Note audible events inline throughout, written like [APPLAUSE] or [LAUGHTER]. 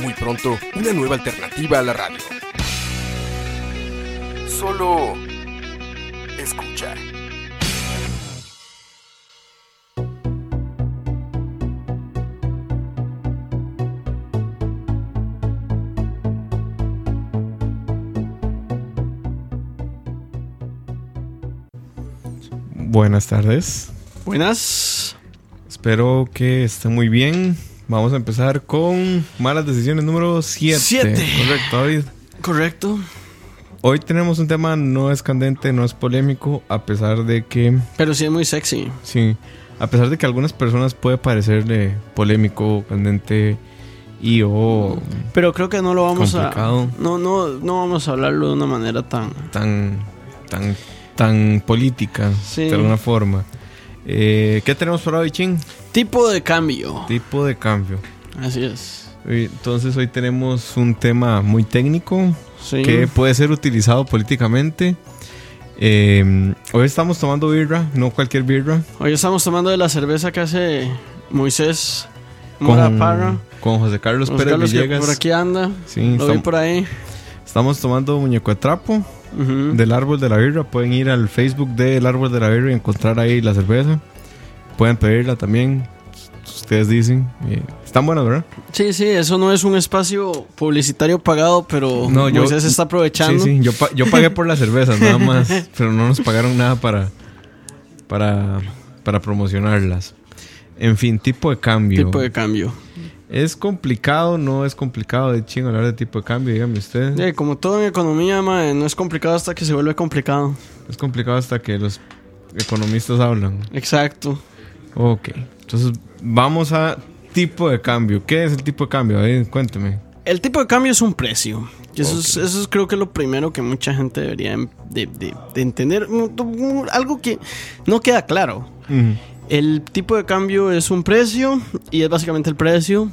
Muy pronto, una nueva alternativa a la radio. Solo escucha. Buenas tardes. Buenas. Espero que estén muy bien. Vamos a empezar con malas decisiones número 7. Siete. Correcto, David. Correcto. Hoy tenemos un tema no es candente, no es polémico, a pesar de que, Pero sí es muy sexy. sí, a pesar de que a algunas personas puede parecerle polémico, candente y o Pero creo que no lo vamos Complicado. a. No, no, no vamos a hablarlo de una manera tan. tan, tan, tan política, Sí. de alguna forma. Eh, ¿Qué tenemos por hoy, Chin? Tipo de cambio. Tipo de cambio. Así es. Entonces hoy tenemos un tema muy técnico Sí. que puede ser utilizado políticamente. Eh, hoy estamos tomando birra, no cualquier birra. Hoy estamos tomando de la cerveza que hace Moisés Mora Con, Parra. con José Carlos Los Pérez Carlos que Villegas. por aquí anda. Sí, Lo vi estam- por ahí. estamos tomando muñeco de trapo del árbol de la birra. Pueden ir al Facebook del árbol de la birra y encontrar ahí la cerveza. Pueden pedirla también. Ustedes dicen. Están buenas, ¿verdad? Sí, sí, eso no es un espacio publicitario pagado, pero No, yo- Moisés está aprovechando. Sí, sí, yo, yo pagué por las cervezas nada [LAUGHS] más, pero no nos pagaron nada para, para, para promocionarlas. En fin, tipo de cambio. Tipo de cambio. ¿Es complicado? ¿No es complicado de chingo hablar de tipo de cambio? Dígame usted. Eh, como todo en economía, mae, no es complicado hasta que se vuelve complicado. Es complicado hasta que los economistas hablan. Exacto. Ok, entonces vamos a tipo de cambio. ¿Qué es el tipo de cambio? Ver, cuénteme. El tipo de cambio es un precio. Eso, es, eso es creo que lo primero que mucha gente debería de, de- de entender. Mm, Algo que no queda claro. El tipo de cambio es un precio y es básicamente el precio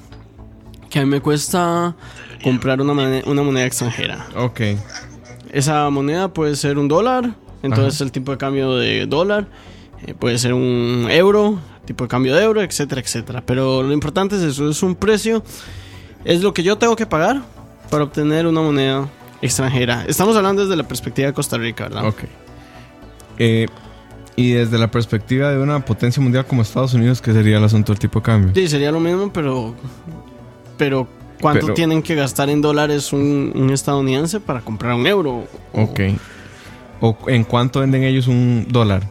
que a mí me cuesta comprar una, mone- una moneda extranjera. Ok, Esa moneda puede ser un dólar, entonces Ajá. el tipo de cambio de dólar eh, puede ser un euro, tipo de cambio de euro, etcétera, etcétera. Pero lo importante es eso, es un precio, es lo que yo tengo que pagar para obtener una moneda extranjera. Estamos hablando desde la perspectiva de Costa Rica, ¿verdad? ok. Eh, y desde la perspectiva de una potencia mundial como Estados Unidos, ¿qué sería el asunto del tipo de cambio? Sí, sería lo mismo, pero... Pero... ¿Cuánto Pero- tienen que gastar en dólares un, un estadounidense para comprar un euro? Ok. ¿O en cuánto venden ellos un dólar?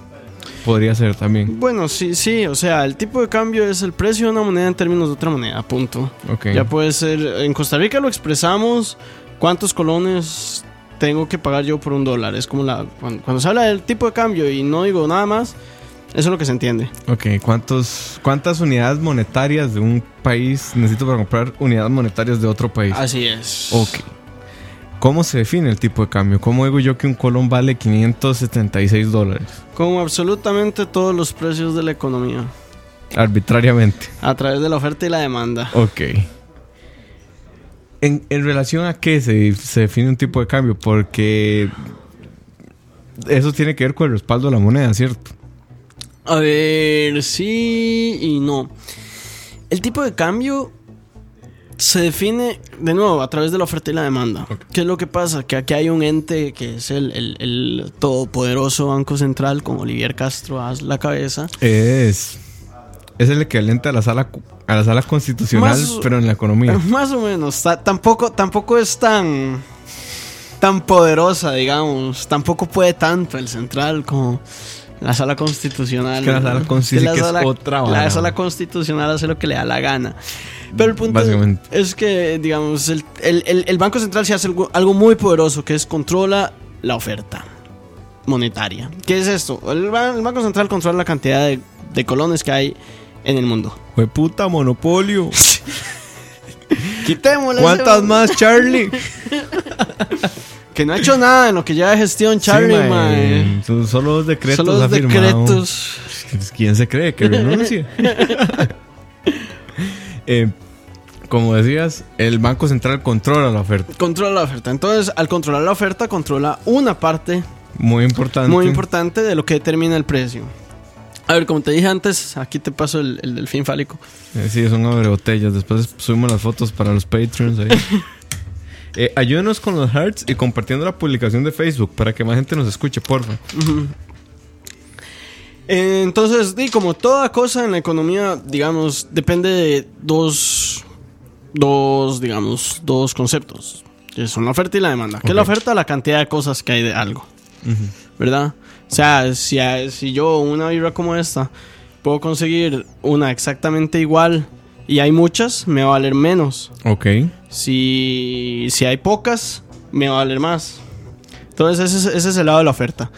Podría ser también. Bueno, sí, sí, o sea, el tipo de cambio es el precio de una moneda en términos de otra moneda, punto. Ok. Ya puede ser, en Costa Rica lo expresamos, cuántos colones tengo que pagar yo por un dólar. Es como la, cuando, cuando se habla del tipo de cambio y no digo nada más, eso es lo que se entiende. Ok, ¿Cuántos, ¿cuántas unidades monetarias de un país necesito para comprar unidades monetarias de otro país? Así es. Ok. ¿Cómo se define el tipo de cambio? ¿Cómo digo yo que un colón vale 576 dólares? Como absolutamente todos los precios de la economía, Arbitrariamente. a través de la oferta y la demanda. Ok. ¿En, en relación a qué se, se define un tipo de cambio? Porque eso tiene que ver con el respaldo de la moneda, ¿cierto? A ver, sí y no. El tipo de cambio se define, de nuevo, a través de la oferta y la demanda. ¿Qué es lo que pasa? Que aquí hay un ente que es el, el- el todopoderoso Banco Central con Olivier Castro a la cabeza. Es, es el equivalente a la sala, a la sala constitucional, Más- pero en la economía. [LAUGHS] Más o menos. ta- tampoco, tampoco es tan, tan poderosa, digamos. Tampoco puede tanto el central como la sala constitucional. Es que la sala constitucional es otra La sala constitucional hace lo que le da la gana. Pero el punto es que, digamos, el, el- el- el Banco Central se hace algo, algo muy poderoso, que es controla la oferta monetaria. ¿Qué es esto? El, ba- el Banco Central controla la cantidad de, de colones que hay en el mundo. Fue puta monopolio. [LAUGHS] Quitémosle. ¿Cuántas ese- más, Charlie? [LAUGHS] Que no ha hecho nada en lo que lleva de gestión, Charlie, Sí, mae. mae. Son Solo dos decretos Solo los decretos. ¿Quién se cree que renuncia? [LAUGHS] Eh, como decías, el Banco Central controla la oferta. Controla la oferta. Entonces, al controlar la oferta, controla una parte Muy importante. muy importante de lo que determina el precio. A ver, como te dije antes, aquí te paso el, el delfín fálico. Eh, sí, son abre botellas. Después subimos las fotos para los Patreons ahí. [LAUGHS] Eh, ayúdenos con los hearts y compartiendo la publicación de Facebook para que más gente nos escuche, porfa. Eh, Entonces, di, como toda cosa en la economía, digamos, depende de dos, dos, digamos, dos conceptos. Que son la oferta y la demanda. ¿Qué es la oferta? La cantidad de cosas que hay de algo. ¿Verdad? O sea, si, si yo una vibra como esta puedo conseguir una exactamente igual y hay muchas, me va a valer menos. Ok. Si, si hay pocas, me va a valer más. Entonces ese es, ese es el lado de la oferta.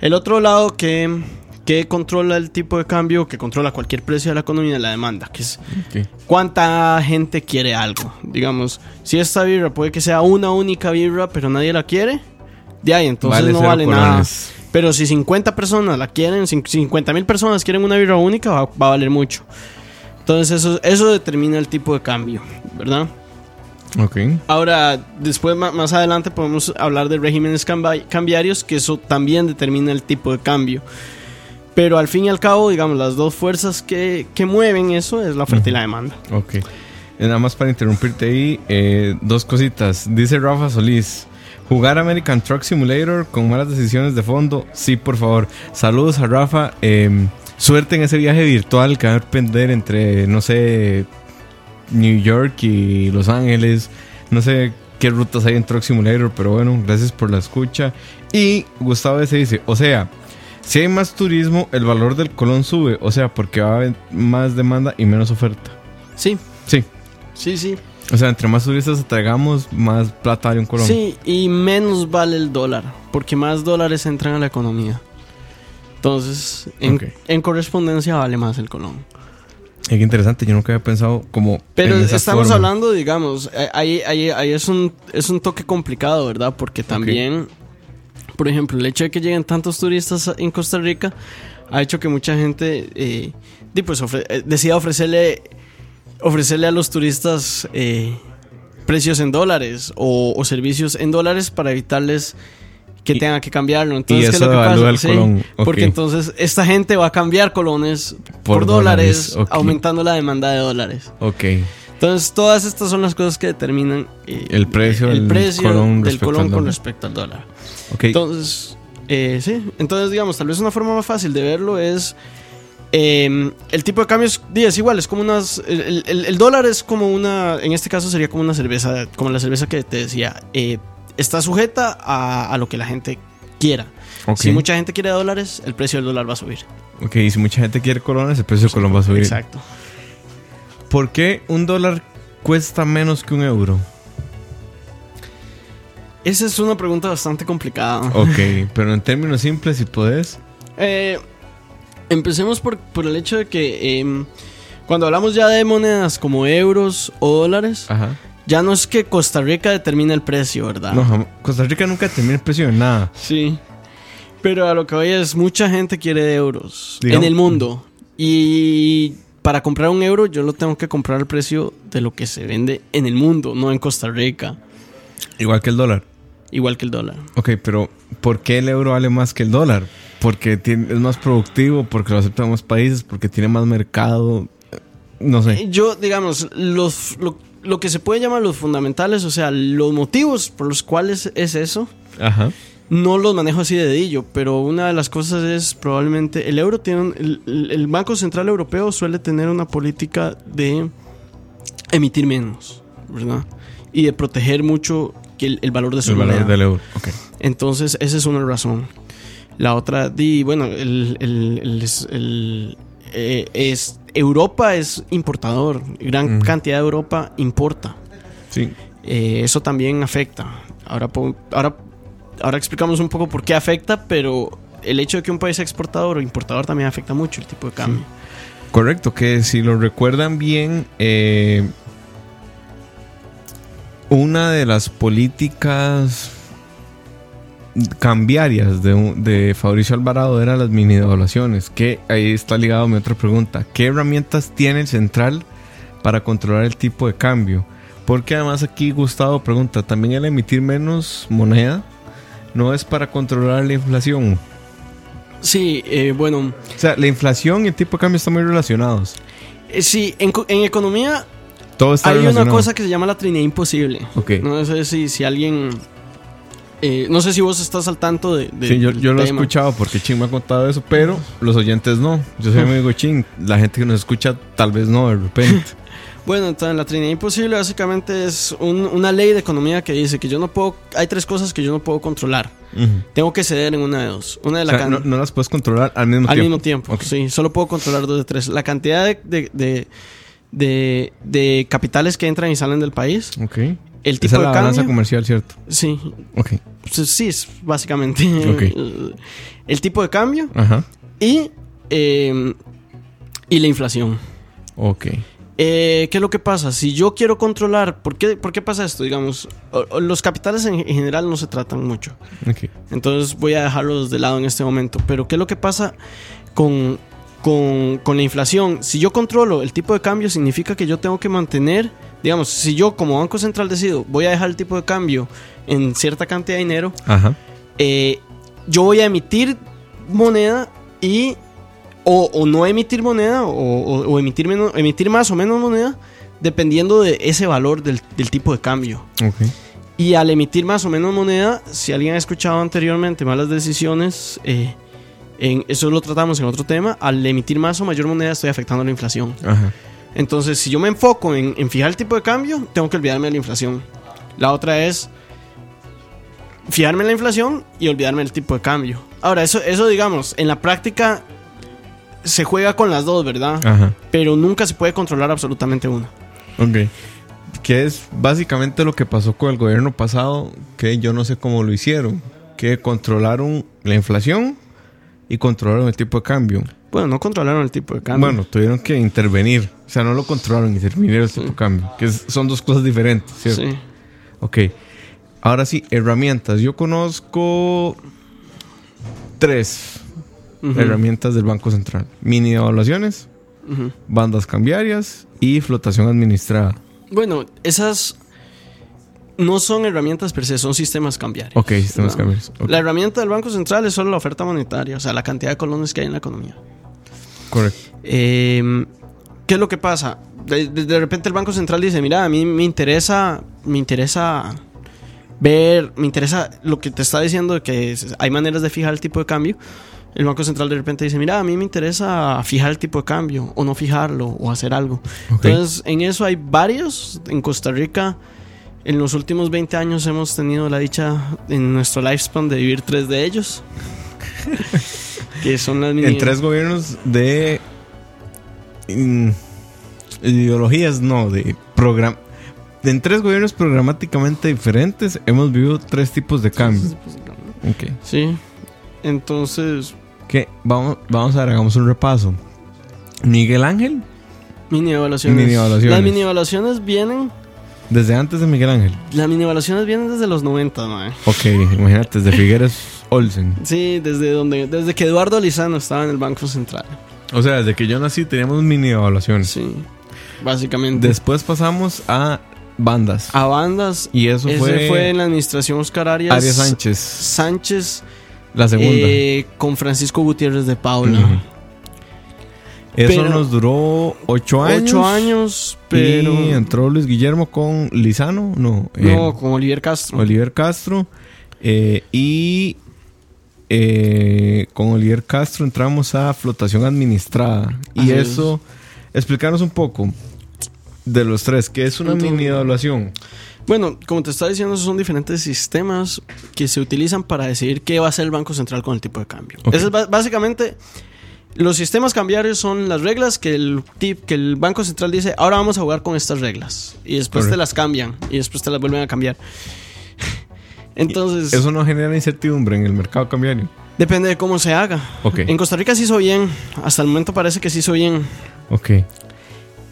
El otro lado que, que controla el tipo de cambio, que controla cualquier precio de la economía, la demanda, que es cuánta gente quiere algo. Digamos, si esta birra puede que sea una única birra, pero nadie la quiere, de ahí entonces Vale no vale colones. nada. Pero si 50 personas la quieren, cin- 50 mil personas quieren una birra única, va, va a valer mucho. Entonces eso, eso determina el tipo de cambio, ¿verdad? Ok. Ahora, después más adelante podemos hablar de regímenes cambiarios, que eso también determina el tipo de cambio. Pero al fin y al cabo, digamos, las dos fuerzas que, que mueven eso es la oferta y la demanda. Ok. Eh, Nada más para interrumpirte ahí, eh, dos cositas. Dice Rafa Solís. Jugar American Truck Simulator con malas decisiones de fondo. Sí, por favor. Saludos a Rafa. Eh, suerte en ese viaje virtual que va a depender entre, no sé, New York y Los Ángeles. No sé qué rutas hay en Truck Simulator, pero bueno, gracias por la escucha. Y Gustavo S. dice, o sea, si hay más turismo, el valor del colón sube. O sea, porque va a haber más demanda y menos oferta. Sí, Sí. sí, sí. O sea, entre más turistas atraigamos, más plata hay un colón. Sí, y menos vale el dólar, porque más dólares entran a la economía. Entonces, en, correspondencia vale más el colón. Es que interesante, yo nunca había pensado como. Pero en esa estamos forma. hablando, digamos, eh, ahí, ahí, ahí es, un, es un toque complicado, ¿verdad? Porque también, por ejemplo, el hecho de que lleguen tantos turistas en Costa Rica ha hecho que mucha gente eh, pues, ofre- eh, decida ofrecerle, ofrecerle a los turistas eh, precios en dólares o, o servicios en dólares para evitarles que Y- tengan que cambiarlo. Entonces, ¿qué es lo que pasa? el colón, ok. Porque entonces esta gente va a cambiar colones por, Por dólares, aumentando la demanda de dólares. Ok. Entonces, todas estas son las cosas que determinan eh, El precio el del precio colón del con respecto al dólar. Entonces, eh, sí, entonces digamos, tal vez una forma más fácil de verlo es eh, el tipo de cambios di, es igual, es como unas el, el- el dólar es como una, en este caso sería como una cerveza, como la cerveza que te decía, eh, está sujeta a, a lo que la gente quiera. Si mucha gente quiere dólares, el precio del dólar va a subir. Ok, y si mucha gente quiere colones, el precio del colón va a subir. Exacto. ¿Por qué un dólar cuesta menos que un euro? Esa es una pregunta bastante complicada. Ok, pero en términos simples, si podés. Eh, empecemos por, por el hecho de que em, cuando hablamos ya de monedas como euros o dólares, Ajá. ya no es que Costa Rica determina el precio, ¿verdad? No, Costa Rica nunca termina el precio de nada. Sí. Pero a lo que voy es, mucha gente quiere euros Digamos- en el mundo. Y para comprar un euro yo lo tengo que comprar al precio de lo que se vende en el mundo, no en Costa Rica. Igual que el dólar. Igual que el dólar. Ok, pero ¿por qué el euro vale más que el dólar? Porque tiene- es más productivo, porque lo aceptan más países, porque tiene más mercado. No sé. Yo, digamos, los, lo, lo que se puede llamar los fundamentales, o sea, los motivos por los cuales es eso, Ajá. no los manejo así de dedillo, pero una de las cosas es probablemente el euro tiene un- el, el- Banco Central Europeo suele tener una política de emitir menos, ¿verdad? Y de proteger mucho el, el valor de su El valor del euro. Entonces, esa es una razón. La otra, di, bueno, el, el- eh, es Europa es importador, gran cantidad de Europa importa. Sí. Eh, eso también afecta. Ahora, ahora, ahora explicamos un poco por qué afecta, pero el hecho de que un país sea exportador o importador también afecta mucho el tipo de cambio. Correcto, que si lo recuerdan bien, eh, una de las políticas cambiarias de, de Fabricio Alvarado eran las mini devaluaciones. Que ahí está ligado a mi otra pregunta. ¿Qué herramientas tiene el central para controlar el tipo de cambio? Porque además aquí Gustavo pregunta, ¿también el emitir menos moneda no es para controlar la inflación? Sí, eh, bueno, O sea, la inflación y el tipo de cambio están muy relacionados. eh, sí, en, en economía Todo está hay una cosa que se llama la trinidad imposible. Ok. No sé si, si alguien... eh, no sé si vos estás al tanto de... de- Sí, yo, lo he escuchado porque Ching me ha contado eso, pero los oyentes no. Yo soy [LAUGHS] amigo Ching. La gente que nos escucha tal vez no de repente. [LAUGHS] Bueno, entonces la trinidad imposible básicamente es un- una ley de economía que dice que yo no puedo... Hay tres cosas que yo no puedo controlar. Tengo que ceder en una de dos. Una de O sea, no, no las puedes controlar al mismo al tiempo. mismo tiempo. Sí, solo puedo controlar dos de tres. La cantidad de, de, de, de- de capitales que entran y salen del país. Ok. El tipo Esa es de la balanza cambio. comercial, ¿cierto? Sí, Ok. pues sí, es básicamente Ok. el, el tipo de cambio Ajá. y, eh, y la inflación. Ok. Eh, ¿Qué es lo que pasa? Si yo quiero controlar, ¿por qué, por qué pasa esto? Digamos, o- o los capitales en, en general no se tratan mucho. Ok. Entonces voy a dejarlos de lado en este momento. Pero ¿qué es lo que pasa con, con, con la inflación? Si yo controlo el tipo de cambio, significa que yo tengo que mantener, digamos, si yo como Banco Central decido, voy a dejar el tipo de cambio en cierta cantidad de dinero, Ajá. eh, yo voy a emitir moneda y o, o no emitir moneda o, o- o emitir, menos, emitir más o menos moneda dependiendo de ese valor del, del tipo de cambio. Ok. Y al emitir más o menos moneda, si alguien ha escuchado anteriormente malas decisiones, eh, en, eso lo tratamos en otro tema, al emitir más o mayor moneda estoy afectando la inflación. Ajá. Entonces, si yo me enfoco en, en fijar el tipo de cambio, tengo que olvidarme de la inflación. La otra es fijarme en la inflación y olvidarme del tipo de cambio. Ahora, eso, eso digamos, en la práctica se juega con las dos, ¿verdad? Ajá. Pero nunca se puede controlar absolutamente una. Ok. Que es básicamente lo que pasó con el gobierno pasado, que yo no sé cómo lo hicieron. Que controlaron la inflación y controlaron el tipo de cambio. Bueno, no controlaron el tipo de cambio. Bueno, tuvieron que intervenir. O sea, no lo controlaron, intervinieron el tipo de cambio. Que es- son dos cosas diferentes, ¿cierto? sí. Ok. Ahora sí, herramientas. Yo conozco tres herramientas del Banco Central. Mini evaluaciones, bandas cambiarias y flotación administrada. Bueno, esas no son herramientas per se, son sistemas cambiarios. Ok, sistemas No. cambiarios. La herramienta del Banco Central es solo la oferta monetaria, o sea, la cantidad de colones que hay en la economía. Correcto. Eh, ¿Qué es lo que pasa? De, de- de repente el Banco Central dice, mira, a mí me interesa, me interesa ver, me interesa lo que te está diciendo de que hay maneras de fijar el tipo de cambio. El Banco Central de repente dice, mira, a mí me interesa fijar el tipo de cambio o no fijarlo o hacer algo. Entonces, en eso hay varios. En Costa Rica, en los últimos 20 años hemos tenido la dicha en nuestro lifespan de vivir tres de ellos. [LAUGHS] que son las mini- En tres gobiernos de mm, ideologías, no, de programa. En tres gobiernos programáticamente diferentes hemos vivido tres tipos de cambio. Ok. Sí. Entonces, Que vamos, vamos a ver, hagamos un repaso. Miguel Ángel, mini evaluaciones. Mini evaluaciones. Las mini evaluaciones vienen. Desde antes de Miguel Ángel. Las mini evaluaciones vienen desde los 90, mae. Ok, imagínate, desde Figueres Olsen. Sí, desde donde, desde que Eduardo Lizano estaba en el Banco Central. O sea, desde que yo nací teníamos mini evaluaciones. Sí. Básicamente. Después pasamos a bandas. a bandas. y eso Ese fue, fue, en la administración Oscar Arias. Arias Sánchez, Sánchez la segunda. eh, con Francisco Gutiérrez de Paula. Ujú. Eso pero- nos duró ocho años. Ocho años, pero. Y entró Luis Guillermo con Lizano, no, No, eh, con Oliver Castro. Oliver Castro. eh, y eh, con Oliver Castro entramos a flotación administrada. Y Así es. eso, explicarnos un poco de los tres, ¿qué es una Entonces- mini evaluación? Bueno, como te estaba diciendo, esos son diferentes sistemas que se utilizan para decidir qué va a hacer el Banco Central con el tipo de cambio. Eso es básicamente. Los sistemas cambiarios son las reglas que el, tip, que el Banco Central dice, ahora vamos a jugar con estas reglas. Y después te las cambian. Y después te las vuelven a cambiar. [LAUGHS] Entonces, Eso no genera incertidumbre en el mercado cambiario. depende de cómo se haga. Ok, En Costa Rica se hizo bien. Hasta el momento parece que se hizo bien. ok.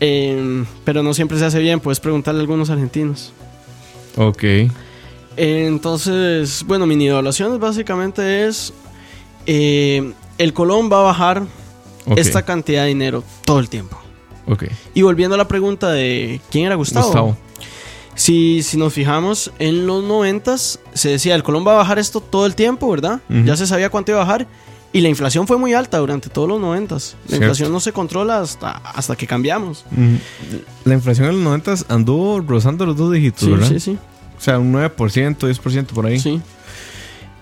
Eh, pero no siempre se hace bien. Puedes preguntarle a algunos argentinos. Ok. Entonces, bueno, mi evaluación básicamente es, eh, el colón va a bajar esta cantidad de dinero todo el tiempo. Y volviendo a la pregunta de quién era Gustavo. Gustavo. Si, si nos fijamos, en los noventas se decía, el colón va a bajar esto todo el tiempo, ¿verdad? Ya se sabía cuánto iba a bajar. Y la inflación fue muy alta durante todos los noventas. La Cierto. inflación no se controla hasta, hasta que cambiamos. La inflación en los 90 anduvo rozando los dos dígitos, Sí, ¿verdad? sí, sí. O sea, un 9%, 10% por ahí. Sí.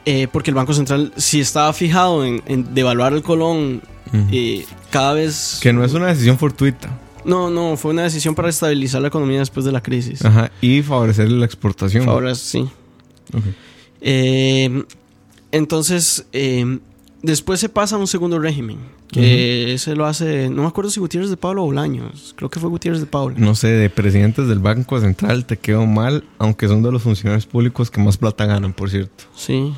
Eh, porque el Banco Central, si estaba fijado en, en devaluar el colón eh, cada vez... Que no es una decisión fortuita. No, no, fue una decisión para estabilizar la economía después de la crisis. Ajá. Y favorecer la exportación. Ahora sí. Eh, entonces, eh, después se pasa a un segundo régimen. Que ese lo hace, no me acuerdo si Gutiérrez de Pablo o Bolaños. Creo que fue Gutiérrez de Pablo. No sé, de presidentes del Banco Central te quedó mal, aunque son de los funcionarios públicos que más plata ganan, por cierto. Sí.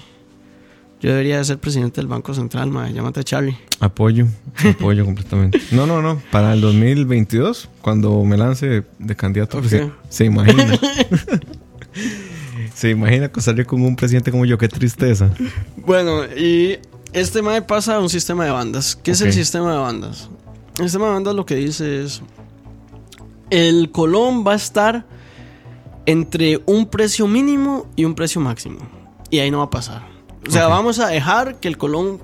Yo debería de ser presidente del Banco Central, madre. Llámate Charlie. Apoyo, apoyo completamente. No, no, no. Para el 2022, cuando me lance de candidato, se imagina. [LAUGHS] se imagina acostarle con un presidente como yo, qué tristeza. Bueno, y este MAE pasa a un sistema de bandas. ¿Qué es el sistema de bandas? El sistema de bandas lo que dice es: el colón va a estar entre un precio mínimo y un precio máximo. Y ahí no va a pasar. O sea, Ok. vamos a dejar que el colón,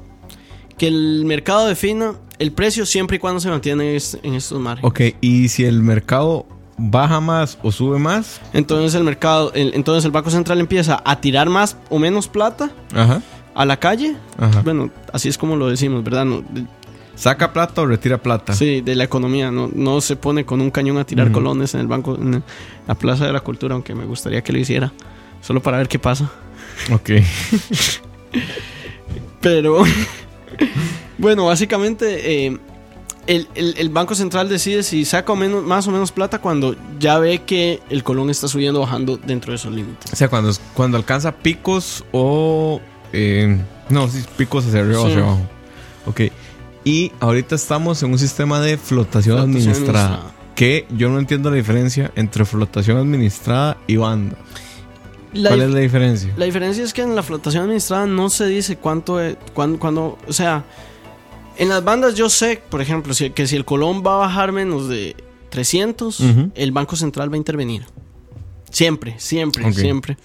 que el mercado defina el precio siempre y cuando se mantiene en, est- en estos márgenes. Ok, y si el mercado baja más o sube más, Entonces el mercado, el- entonces el Banco Central empieza a tirar más o menos plata ajá, a la calle. ajá. Bueno, así es como lo decimos, ¿verdad? No, de- Saca plata o retira plata. Sí, de la economía. No, no se pone con un cañón a tirar colones en el banco, en la Plaza de la Cultura, aunque me gustaría que lo hiciera. Solo para ver qué pasa. Ok. [LAUGHS] Pero, [LAUGHS] bueno, básicamente eh, el, el- el Banco Central decide si saca o menos, más o menos plata cuando ya ve que el colón está subiendo o bajando dentro de esos límites. O sea, cuando, cuando alcanza picos o... eh, no, sí, picos hacia arriba o Sí. hacia abajo. Ok. Y ahorita estamos en un sistema de flotación, Flotación administrada. administrada. Que yo no entiendo la diferencia entre flotación administrada y banda. La, ¿Cuál es la diferencia? la diferencia es que en la flotación administrada no se dice cuánto, es- cuán- cuándo, o sea, en las bandas yo sé, por ejemplo, si- que si el colón va a bajar menos de 300, Ujú. el Banco Central va a intervenir. Siempre, siempre, siempre.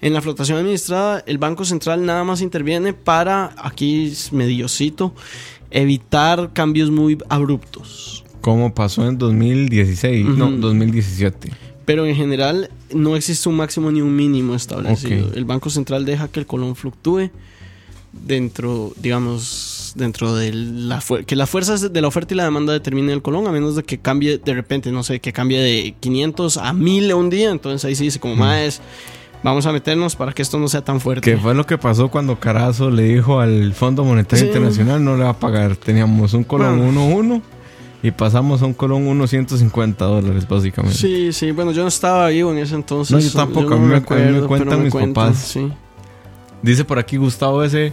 En la flotación administrada, el Banco Central nada más interviene para, aquí es mediocito, evitar cambios muy abruptos. Como pasó en 2016, no, Ujú. 2017. Pero en general no existe un máximo ni un mínimo establecido. El Banco Central deja que el colón fluctúe dentro, digamos, dentro de la que las fuerzas de la oferta y la demanda determinen el colón, a menos de que cambie de repente, no sé, que cambie de 500 a 1000 un día. Entonces ahí sí dice, como más, vamos a meternos para que esto no sea tan fuerte. Que fue lo que pasó cuando Carazo le dijo al Fondo Monetario Sí. Internacional no le va a pagar. Teníamos un colón Bueno. 1.1 y pasamos a un colón 1.150 dólares básicamente. Sí, sí, bueno, yo no estaba vivo en ese entonces. No, yo tampoco, a mí me- a mí me cuentan mis papás. Sí. Dice por aquí Gustavo ese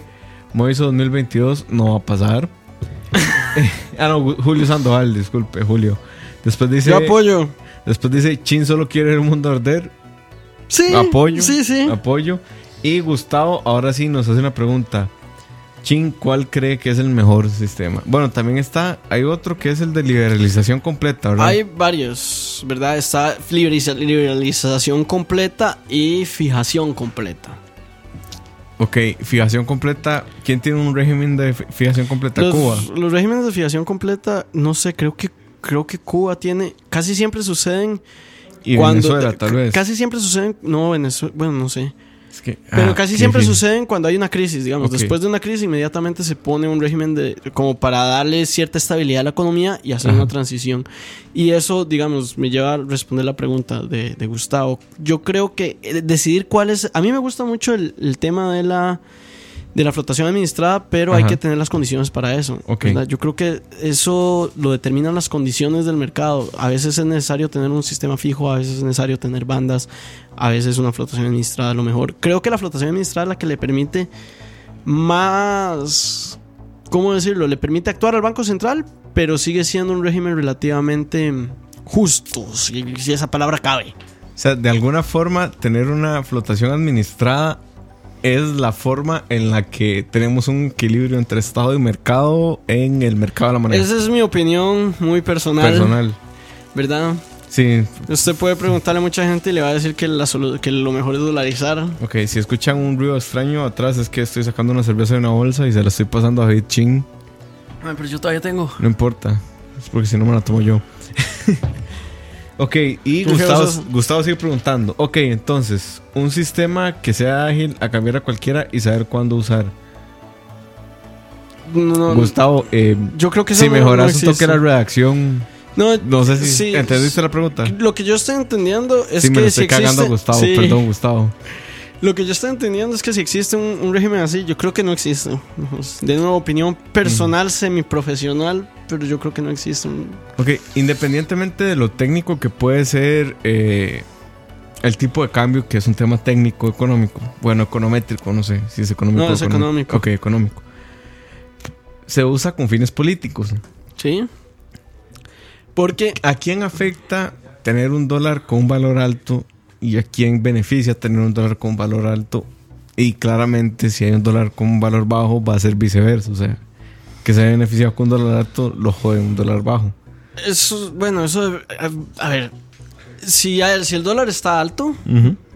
Moiso 2022 no va a pasar. [LAUGHS] ah, no, Julio Sandoval, disculpe, Julio. Después dice, Yo apoyo. después dice, Chin solo quiere el mundo arder. Sí, Apoyo. Sí, sí. Apoyo. Y Gustavo, ahora sí nos hace una pregunta. Chin, ¿cuál cree que es el mejor sistema? Bueno, también está, hay otro que es el de liberalización completa, ¿verdad? Hay varios, ¿verdad? Está liberaliza- liberalización completa y fijación completa. Ok, fijación completa. ¿Quién tiene un régimen de fi- fijación completa? Los, Cuba. los regímenes de fijación completa, no sé, creo que creo que Cuba tiene, casi siempre suceden Y cuando Venezuela, tal vez. Casi siempre suceden, no, Venezuela, bueno, no sé. Que- Pero ah, casi siempre difícil. suceden cuando hay una crisis, digamos. Después de una crisis, inmediatamente se pone un régimen de como para darle cierta estabilidad a la economía y hacer Ajá. una transición. Y eso, digamos, me lleva a responder la pregunta de, de Gustavo. Yo creo que eh, decidir cuál es. A mí me gusta mucho el, el tema de la de la flotación administrada, pero hay que tener las condiciones para eso. Yo creo que eso lo determinan las condiciones del mercado. A veces es necesario tener un sistema fijo, a veces es necesario tener bandas, a veces una flotación administrada lo mejor. Creo que la flotación administrada es la que le permite más, ¿cómo decirlo? Le permite actuar al Banco Central, pero sigue siendo un régimen relativamente justo, si, si esa palabra cabe. O sea, de alguna forma, tener una flotación administrada es la forma en la que tenemos un equilibrio entre Estado y mercado en el mercado de la moneda. Esa es mi opinión muy personal. Personal. ¿Verdad? Sí, Usted puede preguntarle a mucha gente y le va a decir que, la que lo mejor es dolarizar. ok. Si escuchan un ruido extraño atrás, es que estoy sacando una cerveza de una bolsa y se la estoy pasando a David Ching. Ay, pero yo todavía tengo. No importa. Es porque si no me la tomo yo. [LAUGHS] ok, y Gustavo. Gustavo sigue preguntando. Ok, entonces, un sistema que sea ágil a cambiar a cualquiera y saber cuándo usar. No, no, Gustavo, eh, yo creo que si mejoras no un toque la redacción, No, no sé si sí, entendiste la pregunta. Lo que yo estoy entendiendo es sí, me que si estoy cagando a existe- Gustavo, sí. perdón, Gustavo. Lo que yo estoy entendiendo es que si existe un, un régimen así, yo creo que no existe. De nuevo, opinión personal, semiprofesional, pero yo creo que no existe. un- Ok, independientemente de lo técnico que puede ser eh, el tipo de cambio, que es un tema técnico, económico, bueno, econométrico, no sé si es económico. No, es económico. Ok, económico. Se usa con fines políticos. ¿Sí? Porque ¿A quién afecta tener un dólar con un valor alto y a quién beneficia tener un dólar con valor alto? Y claramente, si hay un dólar con un valor bajo, va a ser viceversa. O sea, que se haya beneficiado con un dólar alto, lo jode un dólar bajo. eso, bueno, eso, a, a ver, si, si el dólar está alto.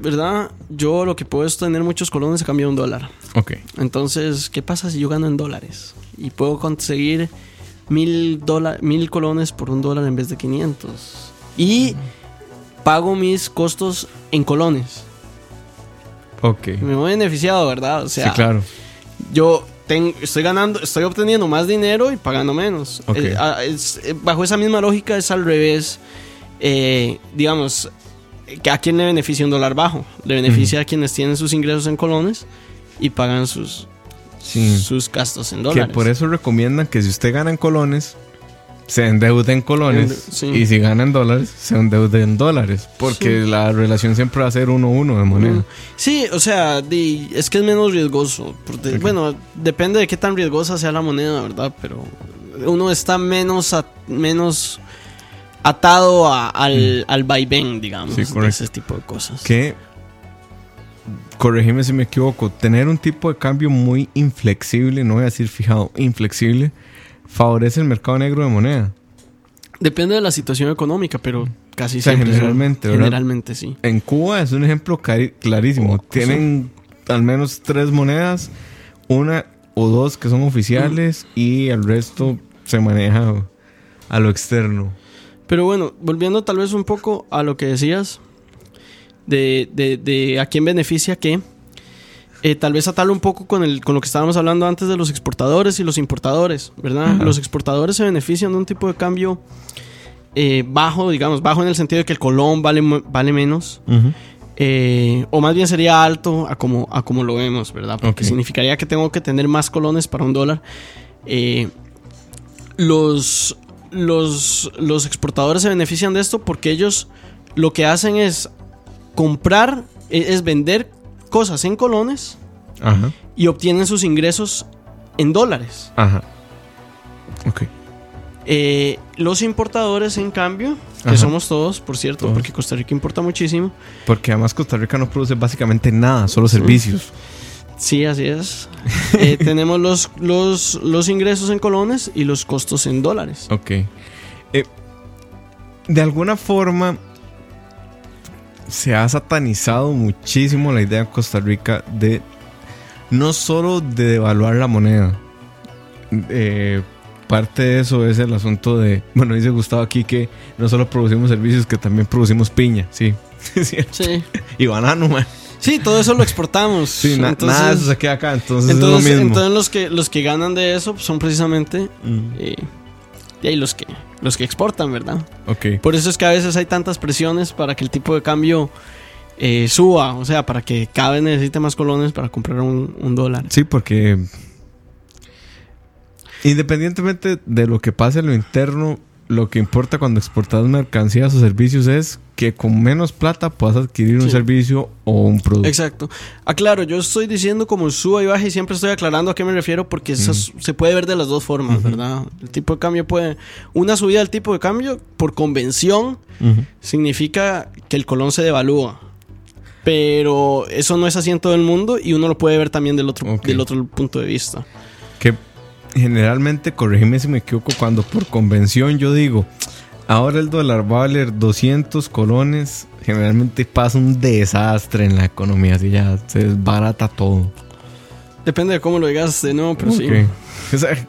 ¿verdad? Yo lo que puedo es tener muchos colones a cambio de un dólar. Ok. Entonces, ¿qué pasa si yo gano en dólares? Y puedo conseguir mil, mil colones por un dólar en vez de 500. Y pago mis costos en colones. Ok. Me voy beneficiado, ¿verdad? O sea, sí, claro. yo ten- estoy ganando, estoy obteniendo más dinero y pagando menos. Ok. Eh, ah, es- eh, bajo esa misma lógica es al revés. Eh, digamos, que ¿a quién le beneficia un dólar bajo? Le beneficia a quienes tienen sus ingresos en colones y pagan sus, Sí. sus gastos en Que dólares. por eso recomiendan que si usted gana en colones, se endeude en colones. Sí. Y si gana en dólares, se endeude en dólares. Porque la relación siempre va a ser uno a uno de moneda. Sí, o sea, di- es que es menos riesgoso. porque-. Bueno, depende de qué tan riesgosa sea la moneda, ¿verdad? Pero uno está menos, a- menos atado a- al, al vaivén, digamos, Mm. Sí, de ese tipo de cosas. Que, corregime si me equivoco, tener un tipo de cambio muy inflexible, no voy a decir fijado, inflexible, favorece el mercado negro de moneda. Depende de la situación económica, pero casi O sea, siempre. generalmente, ¿verdad? Generalmente sí. En Cuba es un ejemplo clarísimo. Oh, Tienen al menos tres monedas, una o dos que son oficiales y el resto se maneja a lo externo. Pero bueno, volviendo tal vez un poco a lo que decías de, de- de a quién beneficia qué. Eh, tal vez atarlo un poco con, el, con lo que estábamos hablando antes de los exportadores y los importadores, ¿verdad? Los exportadores se benefician de un tipo de cambio eh, bajo, digamos, bajo en el sentido de que el colón vale, vale menos. eh, o más bien sería alto a como, a como lo vemos, ¿verdad? Porque significaría que tengo que tener más colones para un dólar. Los, los, los exportadores se benefician de esto porque ellos lo que hacen es comprar, e- es vender cosas en colones Ajá. y obtienen sus ingresos en dólares. Ajá. Ok. Eh, los importadores, en cambio, que Ajá. somos todos, por cierto, Todos. porque Costa Rica importa muchísimo. Porque además Costa Rica no produce básicamente nada, solo servicios. Sí, así es. [LAUGHS] Eh, tenemos los, los, los ingresos en colones y los costos en dólares. Ok. Eh, de alguna forma se ha satanizado muchísimo la idea en Costa Rica de no solo de devaluar la moneda. Eh, parte de eso es el asunto de, bueno, dice Gustavo aquí que no solo producimos servicios, que también producimos piña, sí. [LAUGHS] Sí. y banano, man. Sí, todo eso lo exportamos. Sí, na- Entonces- nada de eso se queda acá, entonces, Entonces, es lo mismo. entonces los que los que ganan de eso son precisamente Mm, eh, y ahí los que los que exportan, ¿verdad? ok. Por eso es que a veces hay tantas presiones para que el tipo de cambio eh, suba, o sea, para que cada vez necesite más colones para comprar un, un dólar. Sí, porque independientemente de lo que pase en lo interno, lo que importa cuando exportas mercancías o servicios es que con menos plata puedas adquirir un Sí. servicio o un producto. Exacto. Aclaro, yo estoy diciendo como suba y baja y siempre estoy aclarando a qué me refiero porque eso es- se puede ver de las dos formas, ¿verdad? El tipo de cambio puede... Una subida del tipo de cambio por convención significa que el colón se devalúa. Pero eso no es así en todo el mundo y uno lo puede ver también del otro, del otro punto de vista. Que generalmente, corrígeme si me equivoco, cuando por convención yo digo, ahora el dólar va a valer 200 colones, generalmente pasa un desastre en la economía, así ya se desbarata todo. Depende de cómo lo digas de nuevo, pero sí. O sea,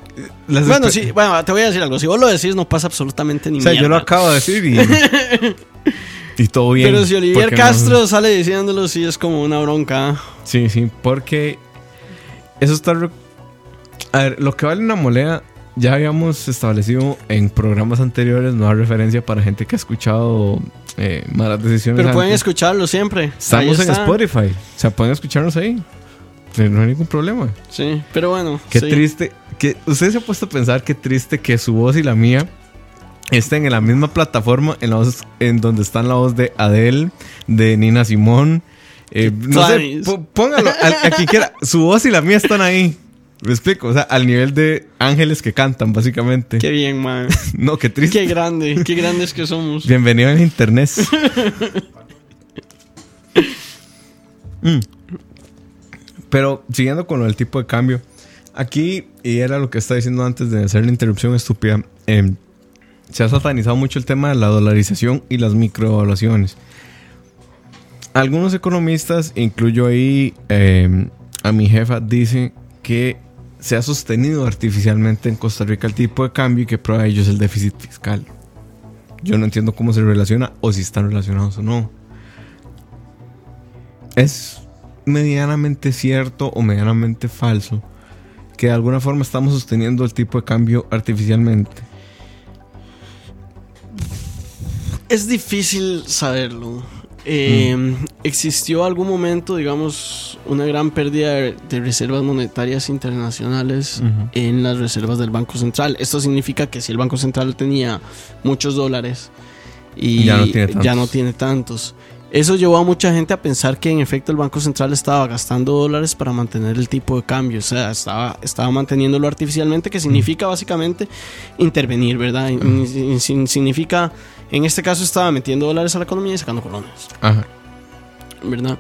Bueno, sí, bueno, te voy a decir algo. Si vos lo decís, no pasa absolutamente ni O sea, yo lo acabo de decir y, [LAUGHS] y todo bien. Pero si Olivier porque no- Castro sale diciéndolo, sí es como una bronca. Sí, sí, porque eso está... A ver, lo que vale una moneda ya habíamos establecido en programas anteriores, nueva referencia para gente que ha escuchado eh, malas decisiones. Pero pueden escucharlo siempre. Estamos en. Spotify, o sea, pueden escucharnos ahí. Eh, No hay ningún problema. Sí, pero bueno. Qué sí. triste. Que, ¿Usted se ha puesto a pensar qué triste que su voz y la mía estén en la misma plataforma en, la voz- en donde están la voz de Adele, de Nina Simón? eh, no sé, póngalo a, a quien quiera. Su voz y la mía están ahí. Me explico, o sea, al nivel de ángeles que cantan, básicamente. Qué bien, man. [LAUGHS] No, qué triste. Qué grande, qué grandes que somos. Bienvenido al internet. [LAUGHS] Mm. Pero siguiendo con lo del tipo de cambio, aquí, y era lo que estaba diciendo antes de hacer la interrupción estúpida, em, se ha satanizado mucho el tema de la dolarización y las microevaluaciones. Algunos economistas, incluyo ahí em, a mi jefa, dicen que se ha sostenido artificialmente en Costa Rica el tipo de cambio y que prueba de ello es el déficit fiscal. Yo no entiendo cómo se relaciona o si están relacionados o no. Es medianamente cierto o medianamente falso que de alguna forma estamos sosteniendo el tipo de cambio artificialmente. Es difícil saberlo. Eh, Mm. Existió algún momento, digamos, una gran pérdida de, de reservas monetarias internacionales en las reservas del Banco Central. Esto significa que si el Banco Central tenía muchos dólares y Ya no tiene tantos. ya no tiene tantos. Eso llevó a mucha gente a pensar que en efecto el Banco Central estaba gastando dólares para mantener el tipo de cambio. O sea, estaba, estaba manteniéndolo artificialmente, que significa básicamente intervenir, ¿verdad? Significa, en este caso estaba metiendo dólares a la economía y sacando colones. Ajá. ¿verdad?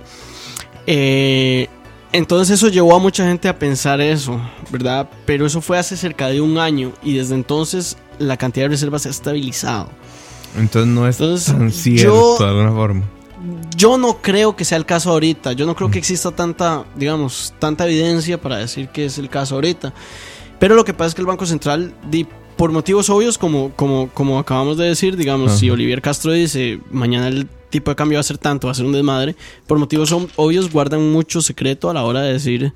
Eh, entonces eso llevó a mucha gente a pensar eso, ¿verdad? Pero eso fue hace cerca de un año y desde entonces la cantidad de reservas se ha estabilizado. Entonces no es Entonces, tan cierto yo- de alguna forma. Yo no creo que sea el caso ahorita, yo no creo que exista tanta, digamos, tanta evidencia para decir que es el caso ahorita. Pero lo que pasa es que el Banco Central, por motivos obvios, como, como, como acabamos de decir, digamos, si. Olivier Castro dice mañana el tipo de cambio va a ser tanto, va a ser un desmadre, por motivos ob- obvios guardan mucho secreto a la hora de decir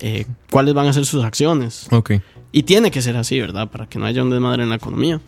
eh, cuáles van a ser sus acciones. Ok. Y tiene que ser así, ¿verdad? Para que no haya un desmadre en la economía.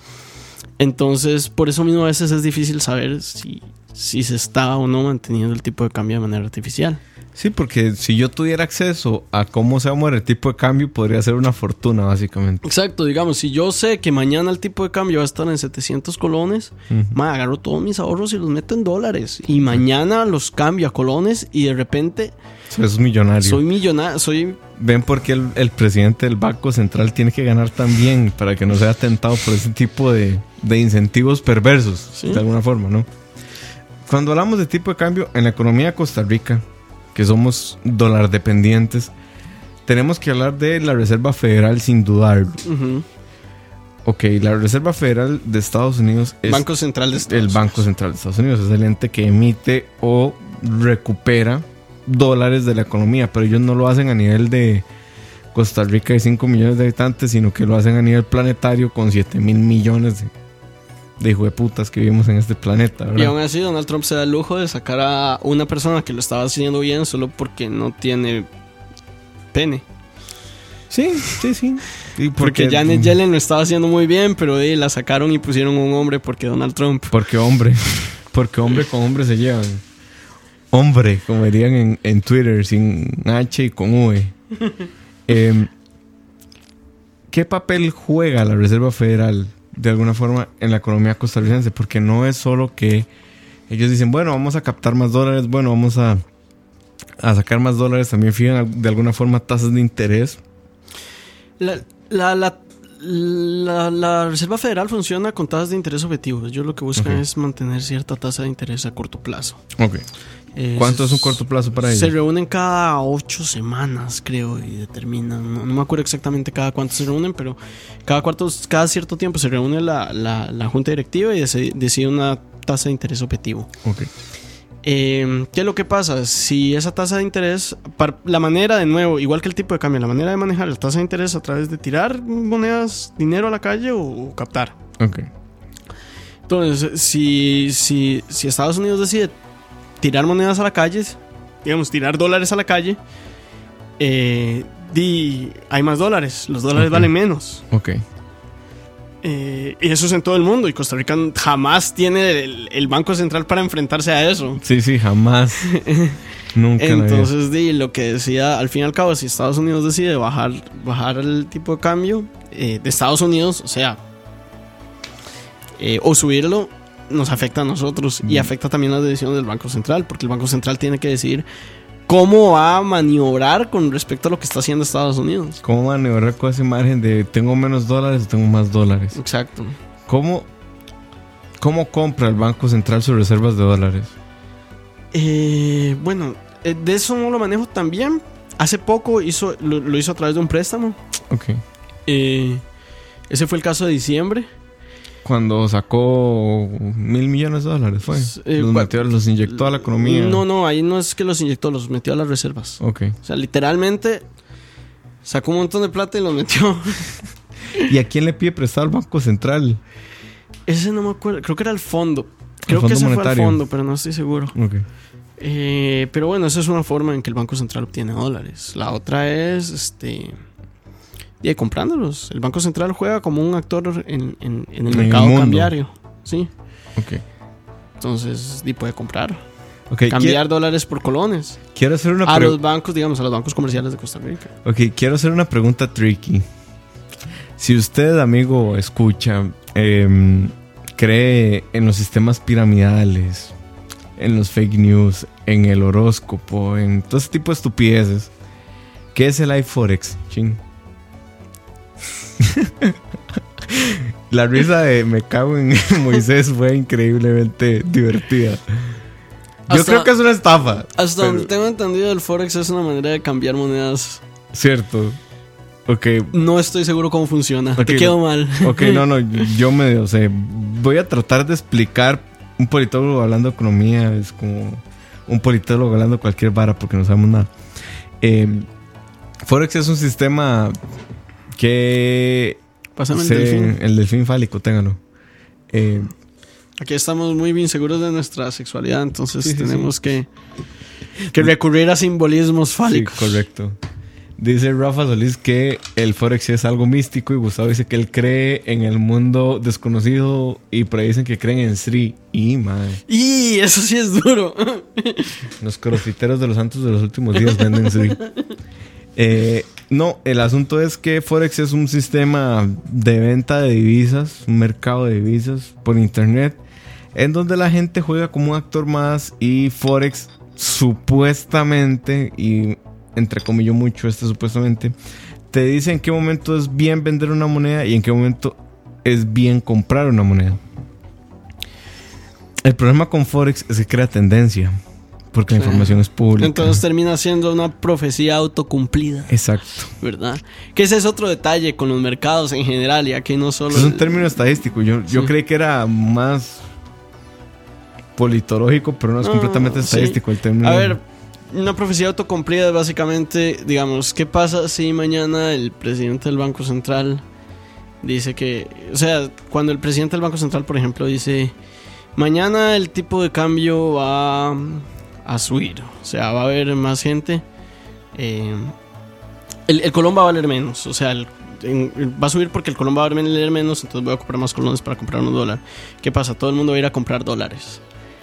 Entonces, por eso mismo a veces es difícil saber si, si se está o no manteniendo el tipo de cambio de manera artificial. Sí, porque si yo tuviera acceso a cómo se va a mover el tipo de cambio, podría ser una fortuna, básicamente. Exacto, digamos, si yo sé que mañana el tipo de cambio va a estar en 700 colones, ma, agarro todos mis ahorros y los meto en dólares. Y mañana los cambio a colones y de repente es millonario. soy millonario, soy... Ven por qué el, el presidente del Banco Central tiene que ganar también para que no sea tentado por ese tipo de, de incentivos perversos, Sí. de alguna forma, ¿no? Cuando hablamos de tipo de cambio en la economía de Costa Rica, que somos dólar dependientes, tenemos que hablar de la Reserva Federal sin dudarlo. ujú, Ok, la Reserva Federal de Estados Unidos es Banco Central de Estados el Banco Central de Estados Unidos, es el ente que emite o recupera dólares de la economía, pero ellos no lo hacen a nivel de Costa Rica de 5 millones de habitantes, sino que lo hacen a nivel planetario con 7 mil millones de, de hijo de putas que vivimos en este planeta, Y ¿verdad? aún así Donald Trump se da el lujo de sacar a una persona que lo estaba haciendo bien solo porque no tiene pene. Sí, sí, sí. Y Porque, Janet Yellen lo estaba haciendo muy bien, pero eh, la sacaron y pusieron un hombre porque Donald Trump. Porque hombre, [LAUGHS] porque hombre con hombre se llevan. Hombre, como dirían en, en Twitter, sin H y con V. [LAUGHS] Em, ¿Qué papel juega la Reserva Federal de alguna forma en la economía costarricense, porque no es solo que ellos dicen, bueno, vamos a captar más dólares, bueno, vamos a, a sacar más dólares, también fijan de alguna forma tasas de interés. La, la, la, la, la Reserva Federal funciona con tasas de interés objetivos. Ellos lo que buscan Ok. es mantener cierta tasa de interés a corto plazo. Ok. Eh, ¿Cuánto es un se- corto plazo para Se ellos? reúnen cada ocho semanas, creo, y determinan. No, no me acuerdo exactamente cada cuánto se reúnen, pero cada, cuarto, cada cierto tiempo se reúne la, la, la junta directiva y deci- decide una tasa de interés objetivo. Ok. Eh, ¿Qué es lo que pasa? Si esa tasa de interés, la manera de nuevo, igual que el tipo de cambio, la manera de manejar la tasa de interés a través de tirar monedas, dinero a la calle o, o captar. Ok. Entonces, si, si, si Estados Unidos decide tirar monedas a la calle, digamos, tirar dólares a la calle, eh, di, hay más dólares, los dólares valen menos. Ok. Eh, y eso es en todo el mundo. Y Costa Rica jamás tiene el, el Banco Central para enfrentarse a eso. Sí, sí, jamás. [LAUGHS] Nunca. Entonces, di, lo que decía, al fin y al cabo, si Estados Unidos decide bajar, bajar el tipo de cambio eh, de Estados Unidos, o sea, eh, o subirlo, nos afecta a nosotros y afecta también las decisiones del Banco Central, porque el Banco Central tiene que decidir cómo va a maniobrar con respecto a lo que está haciendo Estados Unidos. ¿Cómo maniobrar con ese margen de tengo menos dólares o tengo más dólares? Exacto. ¿Cómo, cómo compra el Banco Central sus reservas de dólares? Eh, bueno, eh, de eso no lo manejo tan bien. Hace poco hizo, lo, lo hizo a través de un préstamo. Ok. Eh, ese fue el caso de diciembre. Cuando sacó mil millones de dólares, fue. Eh, los, metió- los inyectó a la economía. No, no, ahí no es que los inyectó, los metió a las reservas. Ok. O sea, literalmente sacó un montón de plata y los metió. [LAUGHS] ¿Y a quién le pide prestado al Banco Central? Ese no me acuerdo, creo que era el fondo. Creo Fondo que ese fue Monetario. el fondo, pero no estoy seguro. Ok. Eh, pero bueno, esa es una forma en que el Banco Central obtiene dólares. La otra es, este, y comprándolos. El Banco Central juega como un actor en, en- en el En mercado cambiario. Sí. Ok. Entonces, y puede comprar. Ok, Cambiar dólares por colones. Quiero, hacer una A pre- los bancos, digamos, a los bancos comerciales de Costa Rica. Ok, quiero hacer una pregunta tricky. Si usted, amigo, escucha, em, cree en los sistemas piramidales, en los fake news, en el horóscopo, en todo ese tipo de estupideces, ¿qué es el iForex? Ching. [LAUGHS] La risa de me cago en [LAUGHS] Moisés fue increíblemente divertida. Yo Hasta- creo que es una estafa. Hasta donde tengo entendido, el Forex es una manera de cambiar monedas. Cierto. Ok, No estoy seguro cómo funciona. Te quedo mal. Ok, no, no, yo me, o sea, voy a tratar de explicar un politólogo hablando de economía, es como un politólogo hablando de cualquier vara porque no sabemos nada. Eh, Forex es un sistema que... Pásame el se- delfín. el delfín fálico, téngalo. Eh, Aquí estamos muy bien seguros de nuestra sexualidad, entonces Sí, sí, tenemos que, que recurrir a simbolismos sí, fálicos. correcto. Dice Rafa Solís que el Forex es algo místico y Gustavo dice que él cree en el mundo desconocido y por ahí dicen que creen en Sri. Y madre. Y eso sí es duro. Los crofiteros de los santos de los últimos días venden Sri. [LAUGHS] Eh, no, el asunto es que Forex es un sistema de venta de divisas, un mercado de divisas por internet, en donde la gente juega como un actor más y Forex supuestamente, y entre comillas mucho este supuestamente, te dice en qué momento es bien vender una moneda y en qué momento es bien comprar una moneda. El problema con Forex es que crea tendencia, porque la información es pública. Entonces termina siendo una profecía autocumplida, Exacto. ¿verdad? Que ese es otro detalle con los mercados en general, ya que no solo... Es un el- término estadístico. Yo, yo creí que era más politológico, pero no es No, completamente sí. estadístico el término. A ver, una profecía autocumplida es básicamente, digamos, ¿qué pasa si mañana el presidente del Banco Central dice que, o sea, cuando el presidente del Banco Central, por ejemplo, dice, mañana el tipo de cambio va a subir, o sea, va a haber más gente, eh, el, el colón va a valer menos, o sea, el- en- va a subir porque el colón va a valer menos, entonces voy a comprar más colones para comprar un dólar. ¿Qué pasa? Todo el mundo va a ir a comprar dólares.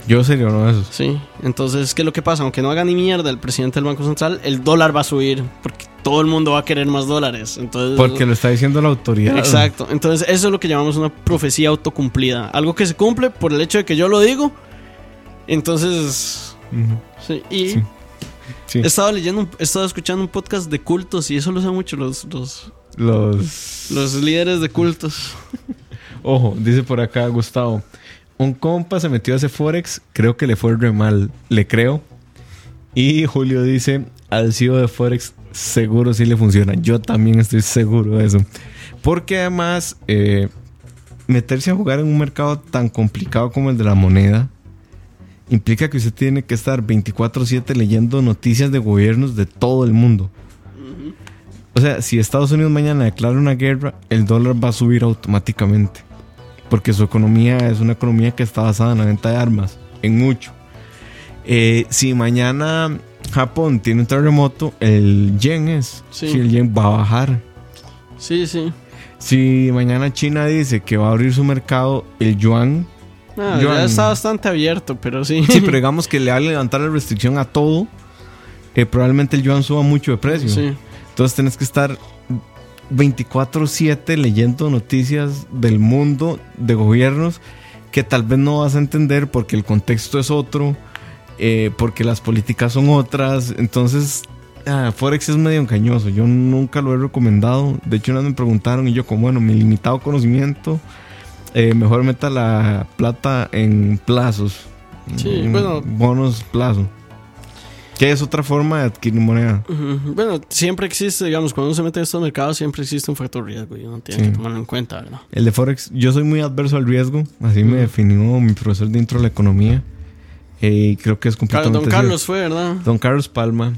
Yo sería uno de esos. Sí, entonces, ¿qué es lo que pasa? Aunque no haga ni mierda el presidente del Banco Central, el dólar va a subir porque todo el mundo va a querer más dólares. Entonces, Porque lo está diciendo la autoridad. Exacto. Entonces, eso es lo que llamamos una profecía autocumplida. Algo que se cumple por el hecho de que yo lo digo. Entonces, Sí. Y Sí. Sí. he estado leyendo, he estado escuchando un podcast de cultos y eso lo usan mucho los, los, Los. los líderes de cultos. [LAUGHS] Ojo, dice por acá Gustavo. Un compa se metió a ese Forex, creo que le fue re mal. Le creo. Y Julio dice: al CEO de Forex, seguro sí le funciona. Yo también estoy seguro de eso. Porque además, eh, meterse a jugar en un mercado tan complicado como el de la moneda implica que usted tiene que estar 24/7 leyendo noticias de gobiernos de todo el mundo. O sea, si Estados Unidos mañana declara una guerra, el dólar va a subir automáticamente. Porque su economía es una economía que está basada en la venta de armas, en mucho. Eh, si mañana Japón tiene un terremoto, el yen es. Sí. Si el yen va a bajar. Sí, sí. Si mañana China dice que va a abrir su mercado, el yuan. Ah, Yuan. ya está bastante abierto, pero sí. Sí, [LAUGHS] pero digamos que le va a levantar la restricción a todo. eh, probablemente el yuan suba mucho de precio. Sí. Entonces tenés que estar 24/7 leyendo noticias del mundo, de gobiernos, que tal vez no vas a entender porque el contexto es otro, eh, porque las políticas son otras. Entonces, ah, Forex es medio engañoso. Yo nunca lo he recomendado. De hecho, una vez me preguntaron y yo como, bueno, mi limitado conocimiento, eh, mejor meta la plata en plazos. Sí, en bueno. Bonos plazo. Que es otra forma de adquirir moneda. Bueno, siempre existe, digamos, cuando uno se mete en estos mercados, siempre existe un factor riesgo y uno tiene Sí. que tomarlo en cuenta, ¿verdad? El de Forex, yo soy muy adverso al riesgo, así me definió mi profesor de intro a la economía. Eh, y creo que es completamente Don. Carlos fue, ¿verdad? Don Carlos Palma.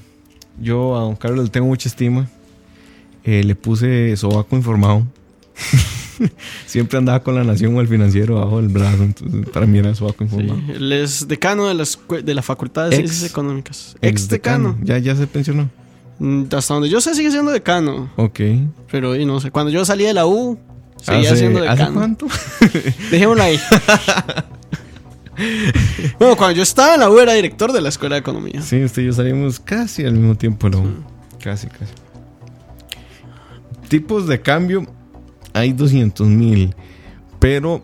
Yo a Don Carlos le tengo mucha estima. Eh, le puse sobaco informado. [LAUGHS] [LAUGHS] Siempre andaba con la nación o el financiero bajo del brazo. Entonces, para mí era Sí. informado. Él es decano de la, escue- de la Facultad de Ex- Ciencias Económicas. Ex, Ex decano. Ya, ya se pensionó. Mm, Hasta donde yo sé, sigue siendo decano. Ok. Pero y no sé. Cuando yo salí de la U, seguía ¿Hace, siendo ¿hace decano. cuánto? [LAUGHS] Dejémoslo ahí. [LAUGHS] bueno, cuando yo estaba en la U, era director de la Escuela de Economía. Sí, usted y yo salimos casi al mismo tiempo. ¿no? Casi, casi. Tipos de cambio, hay 200 mil. Pero,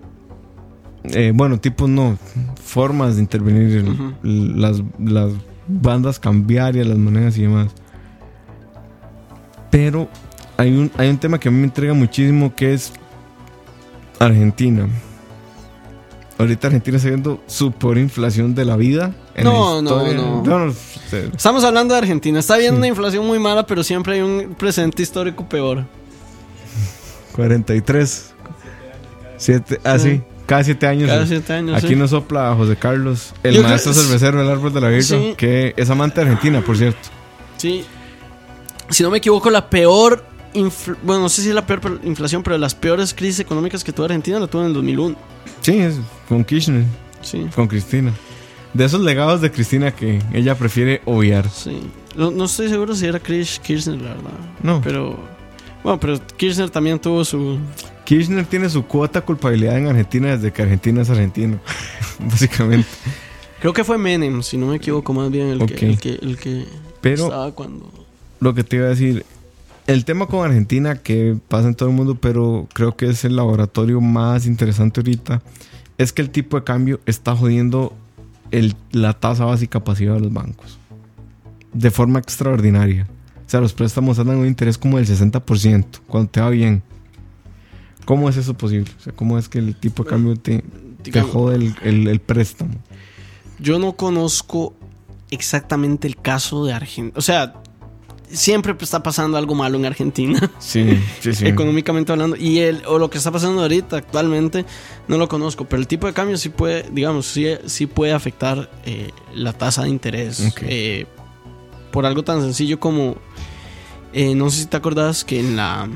eh, bueno, tipos no. Formas de intervenir las, las bandas cambiarias, las monedas y demás. Pero hay un, hay un tema que a mí me entrega muchísimo que es Argentina. Ahorita Argentina está viendo su peor inflación de la vida. en No, la no, no. Estamos hablando de Argentina. Está viendo Sí. una inflación muy mala, pero siempre hay un presente histórico peor. 43. Siete, ah, sí. Sí. Cada siete años. Cada siete años. Aquí sí. nos sopla José Carlos, el Yo creo- maestro cervecero del árbol de la Virgen, Sí. que es amante de Argentina, por cierto. Sí. Si no me equivoco, la peor. infl- Bueno, no sé si es la peor inflación, pero las peores crisis económicas que tuvo Argentina la tuvo en el 2001. Sí, es con Kirchner, Sí. con Cristina. De esos legados de Cristina que ella prefiere obviar. Sí. No, no estoy seguro si era Chris Kirchner, la verdad. No, Pero. Bueno, pero Kirchner también tuvo su. Kirchner tiene su cuota culpabilidad en Argentina desde que Argentina es argentino. [LAUGHS] Básicamente. Creo que fue Menem, si no me equivoco, más bien el que, el que, el que Pero estaba cuando. lo que te iba a decir, el tema con Argentina que pasa en todo el mundo, pero creo que es el laboratorio más interesante ahorita, es que el tipo de cambio está jodiendo el- la tasa básica pasiva de los bancos. De forma extraordinaria. O sea, los préstamos andan un interés como del 60% cuando te va bien. ¿Cómo es eso posible? O sea, ¿cómo es que el tipo de cambio te, te jode el, el- el préstamo? Yo no conozco exactamente el caso de Argentina. O sea, siempre está pasando algo malo en Argentina, Sí, sí, sí. [LAUGHS] económicamente hablando. Y el, o lo que está pasando ahorita, actualmente, no lo conozco. Pero el tipo de cambio sí puede, digamos, sí, sí puede afectar eh, la tasa de interés. Ok. Eh, por algo tan sencillo como. eh, no sé si te acordás que en la.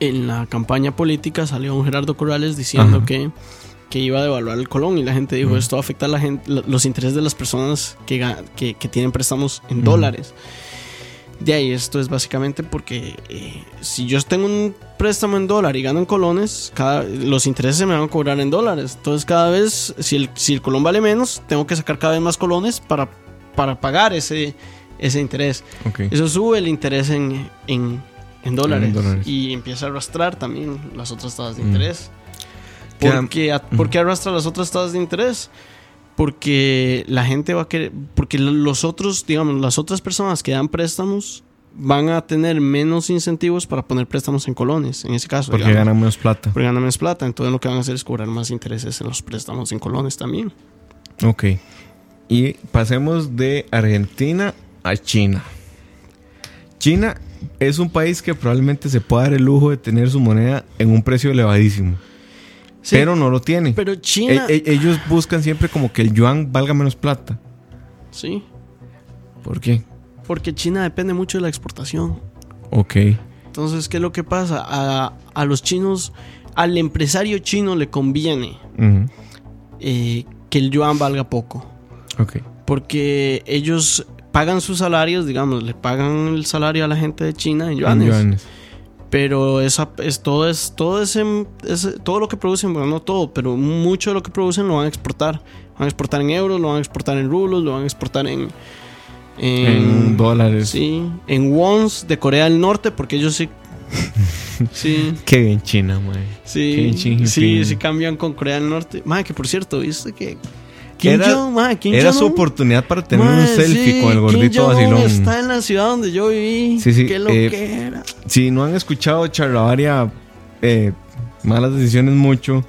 En la campaña política salió un Gerardo Corrales diciendo Ajá. que, que iba a devaluar el colón y la gente dijo esto va a afectar la gente, lo- los intereses de las personas que, que, que tienen préstamos en dólares. De ahí esto es básicamente porque eh, si yo tengo un préstamo en dólar y gano en colones, cada, los intereses se me van a cobrar en dólares. Entonces cada vez, si el, si el colón vale menos, tengo que sacar cada vez más colones para, para pagar ese, ese interés. Eso sube el interés en, en, en dólares, En dólares. y empieza a arrastrar también las otras tasas de Mm. interés. Queda- ¿Por qué, ¿Por qué arrastra las otras tasas de interés? Porque la gente va a querer, porque lo- los otros, digamos, las otras personas que dan préstamos van a tener menos incentivos para poner préstamos en colones, en ese caso. Porque digamos. ganan menos plata. Porque ganan más plata, entonces lo que van a hacer es cobrar más intereses en los préstamos en colones también. Ok. Y pasemos de Argentina a China. China es un país que probablemente se pueda dar el lujo de tener su moneda en un precio elevadísimo. Sí, pero no lo tiene. pero China, E- e- ellos buscan siempre como que el yuan valga menos plata. sí, ¿Por qué? porque China depende mucho de la exportación. Ok. Entonces, ¿qué es lo que pasa? A, a los chinos, al empresario chino le conviene eh, que el yuan valga poco. Ok. Porque ellos pagan sus salarios, digamos, le pagan el salario a la gente de China en En yuanes. Pero esa, es, todo, es, todo, ese, ese- todo lo que producen, bueno, no todo, pero mucho de lo que producen lo van a exportar. Van a exportar en euros, lo van a exportar en rublos, lo van a exportar en... En dólares. Sí, en wons de Corea del Norte, porque ellos sí... [LAUGHS] sí, Qué bien China, mae. sí, Qué Jinping. sí, sí cambian con Corea del Norte. Madre, que por cierto, ¿viste que... Kim Era- Jong- madre, Kim Era su oportunidad para tener un selfie sí, con el gordito vacilón. está en la ciudad donde yo viví. Sí, sí, Qué lo eh, que era. Si no han escuchado Charlavaria, eh, malas decisiones mucho,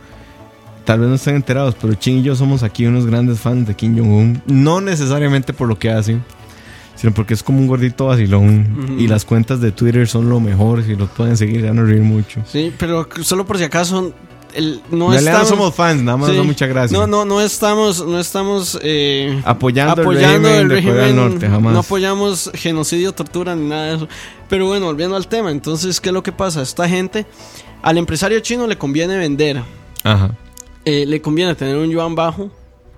tal vez no estén enterados, pero Chin y yo somos aquí unos grandes fans de Kim Jong-un. No necesariamente por lo que hace, sino porque es como un gordito vacilón. Y las cuentas de Twitter son lo mejor, si lo pueden seguir, se van a reír mucho. Sí, pero solo por si acaso, el, no estamos... no somos fans, nada más Sí. da mucha gracia. No, no, no estamos, no estamos eh, Apoyando, apoyando el régimen el régimen. Del Norte, jamás. No apoyamos genocidio, tortura ni nada de eso. Pero bueno, volviendo al tema, entonces, ¿qué es lo que pasa? Esta gente, al empresario chino le conviene vender, Ajá. eh, le conviene tener un yuan bajo,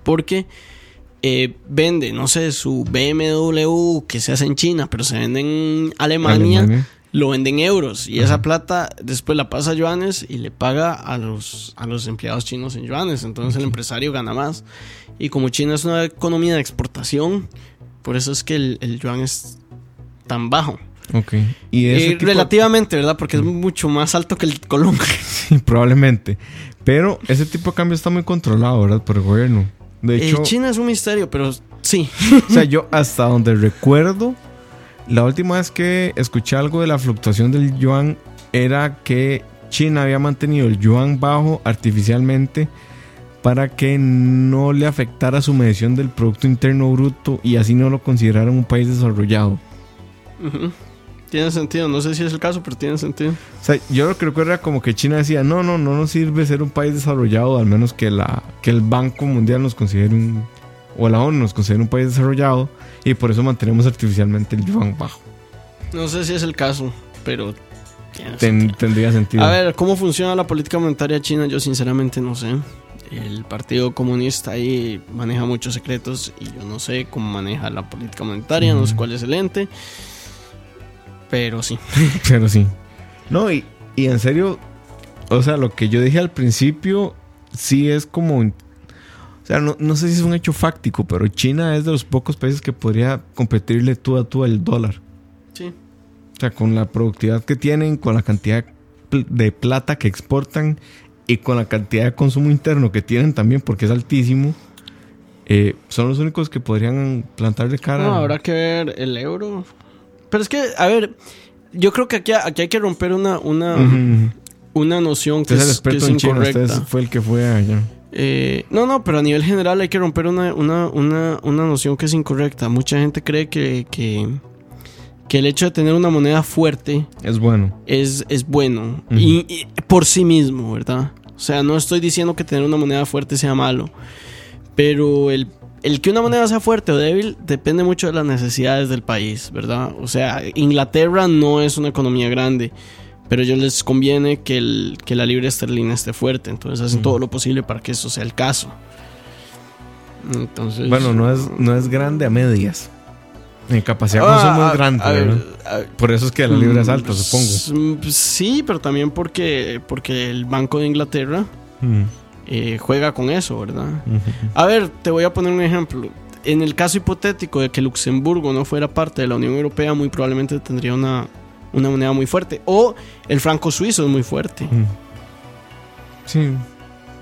porque eh, vende, no sé, su BMW que se hace en China, pero se vende en Alemania. Alemania. Lo vende en euros y esa plata después la pasa a yuanes y le paga a los, a los empleados chinos en yuanes. Entonces el empresario gana más. Y como China es una economía de exportación, por eso es que el, el yuan es tan bajo. Ok. Y Eh, tipo- relativamente, ¿verdad? Porque es mucho más alto que el colón. [LAUGHS] Sí, probablemente. Pero ese tipo de cambio está muy controlado, ¿verdad? Por el gobierno. De Eh, hecho, China es un misterio, pero sí. [LAUGHS] o sea, yo [LAUGHS] hasta donde recuerdo, la última vez que escuché algo de la fluctuación del yuan era que China había mantenido el yuan bajo artificialmente para que no le afectara su medición del Producto Interno Bruto y así no lo consideraran un país desarrollado. Tiene sentido, no sé si es el caso, pero tiene sentido. O sea, yo lo que recuerdo era como que China decía, no, no, no nos sirve ser un país desarrollado, al menos que, la, que el Banco Mundial nos considere un, o la ONU nos considere un país desarrollado, y por eso mantenemos artificialmente el yuan bajo. No sé si es el caso, pero Ten- tendría sentido. A ver, ¿cómo funciona la política monetaria china? Yo sinceramente no sé. El Partido Comunista ahí maneja muchos secretos y yo no sé cómo maneja la política monetaria, no sé cuál es el ente. Pero sí. [LAUGHS] Pero sí. No, y, y en serio, o sea, lo que yo dije al principio, sí es como... O sea, no, no sé si es un hecho fáctico, pero China es de los pocos países que podría competirle tú a tú al dólar. Sí. O sea, con la productividad que tienen, con la cantidad de plata que exportan y con la cantidad de consumo interno que tienen también, porque es altísimo, eh, son los únicos que podrían plantarle cara. No, habrá que ver el euro. Pero es que, a ver, yo creo que aquí, aquí hay que romper una, una, una noción que es el es, que es en China, incorrecta. fue el que fue allá. Eh, no, no, pero a nivel general hay que romper una, una, una, una noción que es incorrecta. Mucha gente cree que, que, que el hecho de tener una moneda fuerte Es bueno. es, es bueno y, y por sí mismo, ¿verdad? O sea, no estoy diciendo que tener una moneda fuerte sea malo, pero el, el que una moneda sea fuerte o débil depende mucho de las necesidades del país, ¿verdad? O sea, Inglaterra no es una economía grande, pero a ellos les conviene que, el, que la libra esterlina esté fuerte, entonces hacen todo lo posible para que eso sea el caso. Entonces, Bueno, no es, no es grande a medias. En capacidad de Ah, consumo a- es grande, a Por eso es que la libra es alta, Mm, supongo. s- Sí, pero también porque, porque el Banco de Inglaterra Mm, eh, juega con eso, ¿verdad? A ver, te voy a poner un ejemplo. en el caso hipotético de que Luxemburgo no fuera parte de la Unión Europea, muy probablemente tendría una, una moneda muy fuerte. O el franco suizo es muy fuerte. Mm. Sí.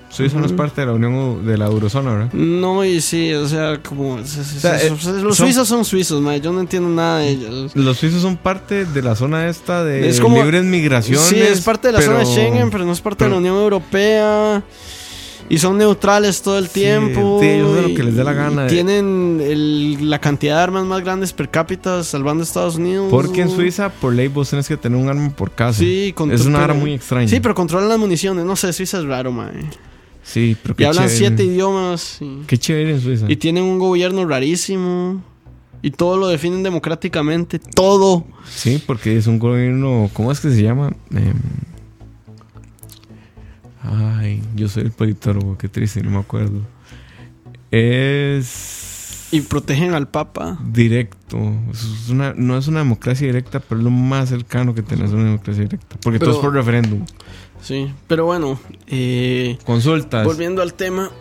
Suiza no es parte de la Unión de la Eurozona, ¿verdad? No, y sí, o sea, como... sea, eh, los son- suizos son suizos, yo no entiendo nada de ellos. Los suizos son parte de la zona esta de Es como- libres migraciones. Sí, es parte de la zona de Schengen, pero no es parte de la Unión Europea. Y son neutrales todo el Sí, tiempo. sí, ellos hacen lo y- que les dé la gana. y tienen el- la cantidad de armas más grandes per cápita salvando a Estados Unidos. Porque en Suiza, por ley, vos tenés que tener un arma por casa. Sí, es una arma muy extraña. Sí, pero controlan las municiones. No sé, Suiza es raro, mae. Sí, pero Y qué hablan chévere. siete idiomas. Y, Qué chévere en Suiza. y tienen un gobierno rarísimo. Y todo lo definen democráticamente. Todo. Sí, porque es un gobierno. ¿Cómo es que se llama? Em, Ay, yo soy el politólogo, qué triste, no me acuerdo. Es. Y protegen al Papa. Directo. Es una, no es una democracia directa, pero es lo más cercano que tenés a una democracia directa. Porque todo es por referéndum. Sí. Pero bueno. eh, Consultas. volviendo al tema.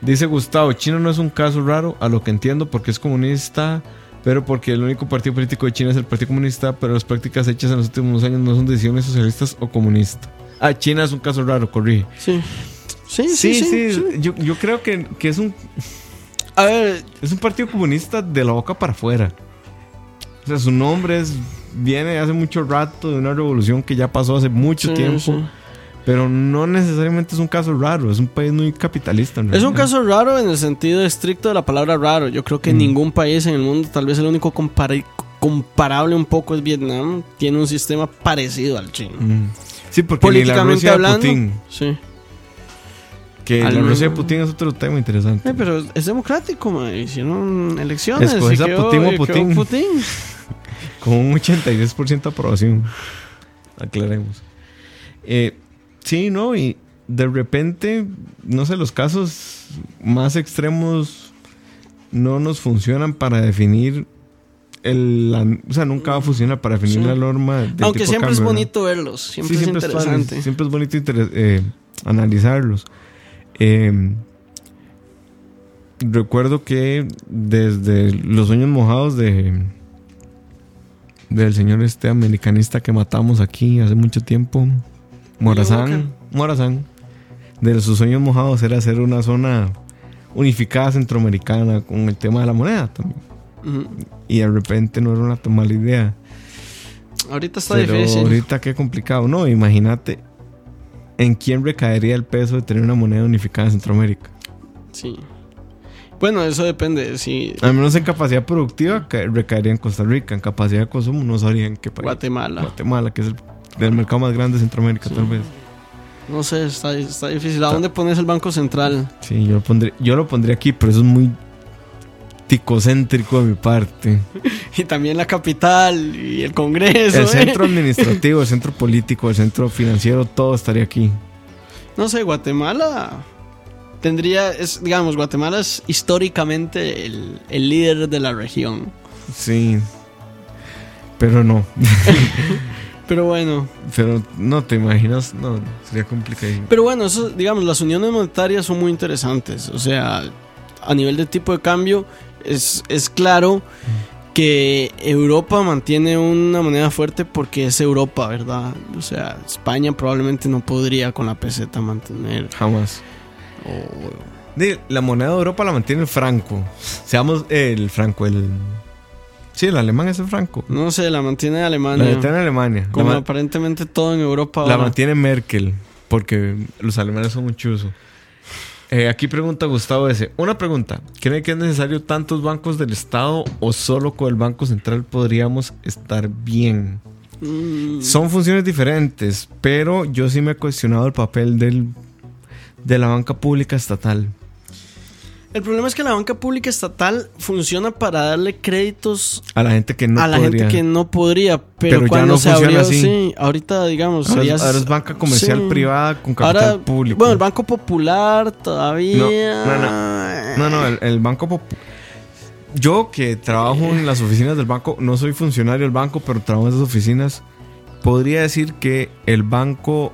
Dice Gustavo, China no es un caso raro, a lo que entiendo, porque es comunista, pero porque el único partido político de China es el Partido Comunista, pero las prácticas hechas en los últimos años no son decisiones socialistas o comunistas. Ah, China es un caso raro, corrí. Sí. Sí, sí, sí. sí. Yo, yo creo que, que es, un, A ver, es un partido comunista de la boca para afuera. O sea, su nombre es, viene hace mucho rato de una revolución que ya pasó hace mucho sí, tiempo, pero no necesariamente es un caso raro, es un país muy capitalista. en Es un caso raro en el sentido estricto de la palabra raro. Yo creo que Mm. ningún país en el mundo, tal vez el único compara- comparable un poco es Vietnam, tiene un sistema parecido al chino. Mm. Sí, porque ni la Rusia hablando, Putin, sí. que Al la Rusia de Putin es otro tema interesante. Eh, pero es democrático, ma. Hicieron elecciones. Escoges y a quedó- Putin o Putin. Putin. [LAUGHS] Con un 83% de aprobación. Aclaremos. Eh, sí, ¿no? Y de repente, no sé, los casos más extremos no nos funcionan para definir el... la- o sea, nunca va a funcionar para definir Sí. la norma. Aunque tipo siempre es bonito verlos. Siempre Sí, es siempre interesante. siempre es bonito eh, analizarlos. Eh, recuerdo que desde los sueños mojados de del señor este americanista que matamos aquí hace mucho tiempo, Morazán, Morazán, de sus sueños mojados era hacer una zona unificada centroamericana con el tema de la moneda también. Y de repente no era una tan mala idea. Ahorita está Pero difícil. ahorita qué complicado. No, imagínate en quién recaería el peso de tener una moneda unificada en Centroamérica. Sí. Bueno, eso depende. Si Al menos en capacidad productiva ca- recaería en Costa Rica. En capacidad de consumo no sabría en qué país. Guatemala. Guatemala, que es el, el mercado más grande de Centroamérica, Sí. tal vez. No sé, está, está difícil. ¿A dónde pones el Banco Central? Sí, yo lo pondría, yo lo pondría aquí, pero eso es muy ticocéntrico de mi parte. [LAUGHS] Y también la capital y el Congreso. el ¿eh? centro [LAUGHS] administrativo, el centro político, el centro financiero, todo estaría aquí. No sé, Guatemala tendría, es, digamos, Guatemala es históricamente el, el líder de la región. Sí. Pero no. [LAUGHS] Pero bueno, Pero no te imaginas, no, sería complicado. pero bueno, eso, digamos, las uniones monetarias son muy interesantes. O sea, a nivel de tipo de cambio, es, es claro que Europa mantiene una moneda fuerte porque es Europa, ¿verdad? O sea, España probablemente no podría con la peseta mantener. Jamás. o- La moneda de Europa la mantiene el franco. Seamos el franco, el. Sí, el alemán es el franco. no sé, la mantiene La Alemania. mantiene Alemania. La, como aparentemente todo en Europa la ahora. mantiene Merkel. Porque los alemanes son chuzos. Eh, aquí pregunta Gustavo S. Una pregunta. ¿Cree que es necesario tantos bancos del Estado o solo con el Banco Central podríamos estar bien? Mm, Son funciones diferentes, pero yo sí me he cuestionado el papel del, de la banca pública estatal. El problema es que la banca pública estatal funciona para darle créditos A la gente que no a la podría. gente que no podría, pero, Pero ya cuando no se funciona abrió, así. sí, ahorita digamos, Ahora, es, se- ahora es banca comercial sí. privada con capital Ahora, público. bueno, el Banco Popular todavía. No, no, el, el banco Pop- Yo que trabajo en las oficinas del banco, no soy funcionario del banco, pero trabajo en esas oficinas, podría decir que el banco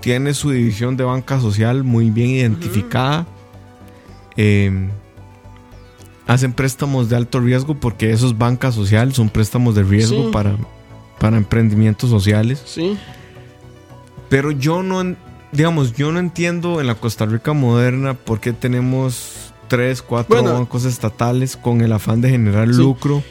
tiene su división de banca social muy bien identificada. Eh, hacen préstamos de alto riesgo porque eso es banca social, son préstamos de riesgo Sí. para, para emprendimientos sociales. Sí. Pero yo no, digamos, yo no entiendo en la Costa Rica moderna por qué tenemos tres, cuatro Bueno. bancos estatales con el afán de generar Sí. lucro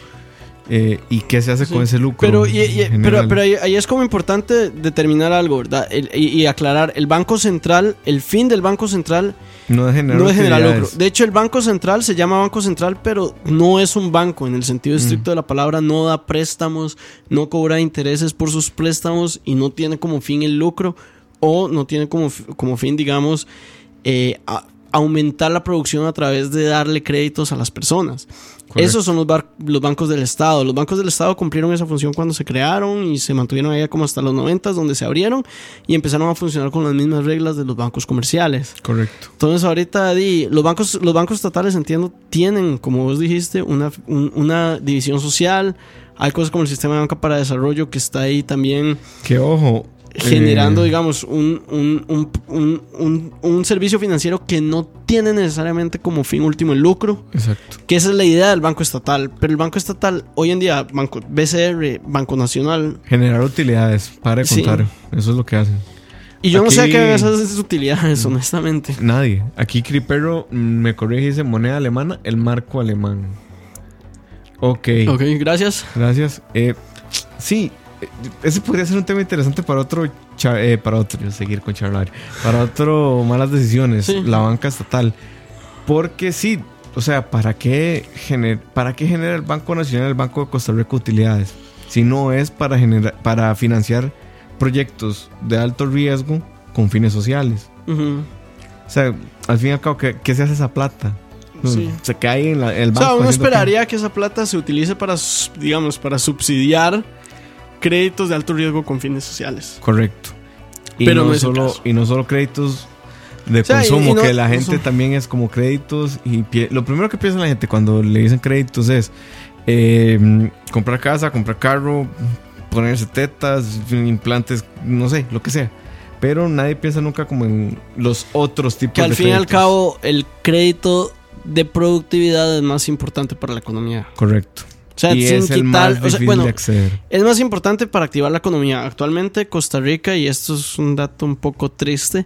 eh, y qué se hace Sí. con ese lucro. Pero, y- y- en pero, pero ahí, ahí es como importante determinar algo, ¿verdad? El- y, y aclarar, el Banco Central, el fin del Banco Central no es generar, no es generar lucro. De hecho, el Banco Central se llama Banco Central, pero no es un banco en el sentido Mm. estricto de la palabra. No da préstamos, no cobra intereses por sus préstamos y no tiene como fin el lucro o no tiene como, como fin, digamos, eh, a- aumentar la producción a través de darle créditos a las personas. Correcto. Esos son los, bar- los bancos del Estado. Los bancos del Estado cumplieron esa función cuando se crearon y se mantuvieron ahí como hasta los 90, donde se abrieron y empezaron a funcionar con las mismas reglas de los bancos comerciales. Correcto. Entonces ahorita di, los bancos los bancos estatales entiendo tienen como vos dijiste una, un- una división social hay cosas como el sistema de banca para desarrollo que está ahí también Que ojo. Generando eh, digamos un, un, un, un, un- un servicio financiero que no tiene necesariamente como fin último el lucro Exacto. que esa es la idea del banco estatal pero el banco estatal hoy en día banco BCR Banco Nacional Generar utilidades. Para de Sí. contar. Eso es lo que hacen. y yo no sé a qué ven esas utilidades honestamente Nadie. Aquí Criperro mm, me corrige y dice moneda alemana, el marco alemán. Ok. ok gracias Gracias. Eh, sí, ese podría ser un tema interesante para otro, eh, para otro, yo seguir con charlar, para otro malas decisiones, Sí. la banca estatal. Porque sí, o sea, ¿para qué, gener- ¿para qué genera el Banco Nacional, el Banco de Costa Rica utilidades? Si no es para, generar, para financiar proyectos de alto riesgo con fines sociales. Ujú. O sea, al fin y al cabo, ¿qué, qué se hace esa plata? Sí. Se cae en la- el O banco. sea, uno esperaría que esa plata se utilice para, digamos, para subsidiar créditos de alto riesgo con fines sociales. Correcto. Y Pero no, solo, y no solo créditos de O sea, y- consumo, y no- que la gente también es como créditos. y pie- Lo primero que piensa la gente cuando le dicen créditos es eh, comprar casa, comprar carro, ponerse tetas, implantes, no sé, lo que sea. Pero nadie piensa nunca como en los otros tipos Que al de fin y al cabo, el crédito de productividad es más importante para la economía. Correcto. O sea, y sin es el quitar. más o sea, difícil bueno, de acceder. es más importante para activar la economía. Actualmente, Costa Rica, y esto es un dato un poco triste,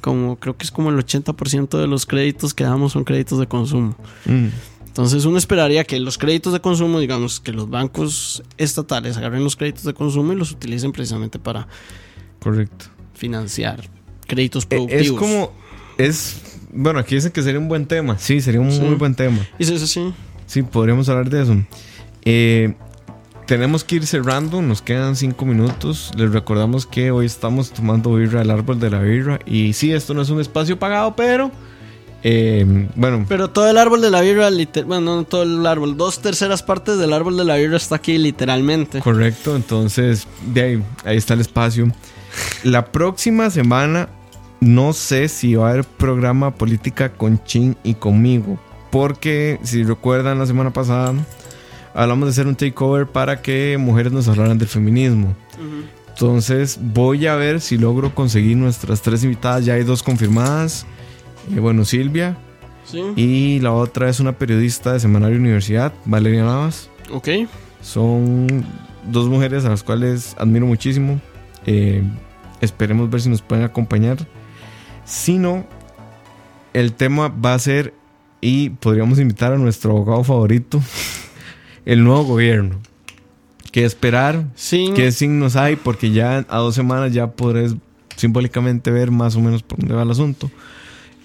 como creo que es como el 80% de los créditos que damos son créditos de consumo. Mm, Entonces uno esperaría que los créditos de consumo, digamos, que los bancos estatales agarren los créditos de consumo y los utilicen precisamente para correcto. financiar créditos Eh, productivos. Es como. Es. Bueno, aquí dicen que sería un buen tema. Sí, sería un Sí. muy buen tema. Y sí, sí, sí. Sí, podríamos hablar de eso. Eh, tenemos que ir cerrando, nos quedan cinco minutos. Les recordamos que hoy estamos tomando birra del árbol de la birra. Y sí, esto no es un espacio pagado, pero. eh, bueno, Pero todo el árbol de la birra, bueno, no todo el árbol, dos terceras partes del árbol de la birra está aquí literalmente. correcto. Entonces, de ahí, ahí está el espacio. La próxima semana, no sé si va a haber programa política con Chin y conmigo. Porque, si recuerdan, la semana pasada hablamos de hacer un takeover para que mujeres nos hablaran del feminismo. Entonces voy a ver si logro conseguir nuestras tres invitadas. Ya hay dos confirmadas. Eh, bueno, Silvia. Sí. Y la otra es una periodista de Semanario Universidad, Valeria Navas. Ok. Son dos mujeres a las cuales admiro muchísimo. Eh, esperemos ver si nos pueden acompañar. Si no, el tema va a ser, y podríamos invitar a nuestro abogado favorito, [LAUGHS] el nuevo gobierno. ¿Qué esperar? Sí. ¿Qué signos hay? Porque ya a dos semanas ya podrás simbólicamente ver más o menos por dónde va el asunto.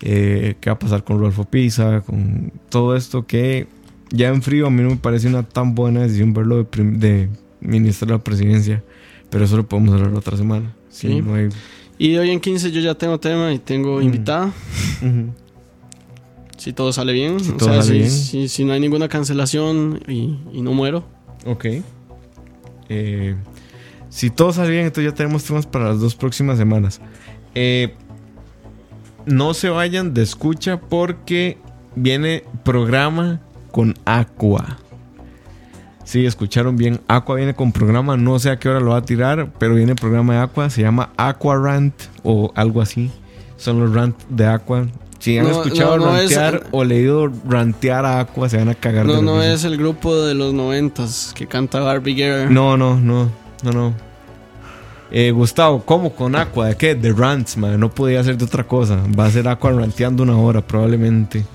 Eh, ¿Qué va a pasar con Rodolfo Pisa? Con todo esto que ya en frío a mí no me parece una tan buena decisión verlo de, de ministro de la presidencia. Pero eso lo podemos hablar otra semana. Sí, Sí. no hay- Y hoy en 15 yo ya tengo tema y tengo Mm. invitada. [LAUGHS] Si todo sale bien. Si o todo sea, sale si, bien. si- si no hay ninguna cancelación y, y no muero. Ok. Eh, si todo sale bien, entonces ya tenemos temas para las dos próximas semanas. Eh, no se vayan de escucha porque viene programa con Aqua. Sí, escucharon bien. Aqua viene con programa. No sé a qué hora lo va a tirar, pero viene el programa de Aqua. Se llama Aqua Rant o algo así. Son los rant de Aqua. Si han No, escuchado no, no es- rantear o leído rantear a Aqua, se van a cagar No, no es el grupo de los noventas que canta Barbie Girl. No, no, no, no, no. Eh, Gustavo, ¿cómo con Aqua? ¿De qué? De rants, man. No podía ser de otra cosa. Va a ser Aqua ranteando una hora, probablemente.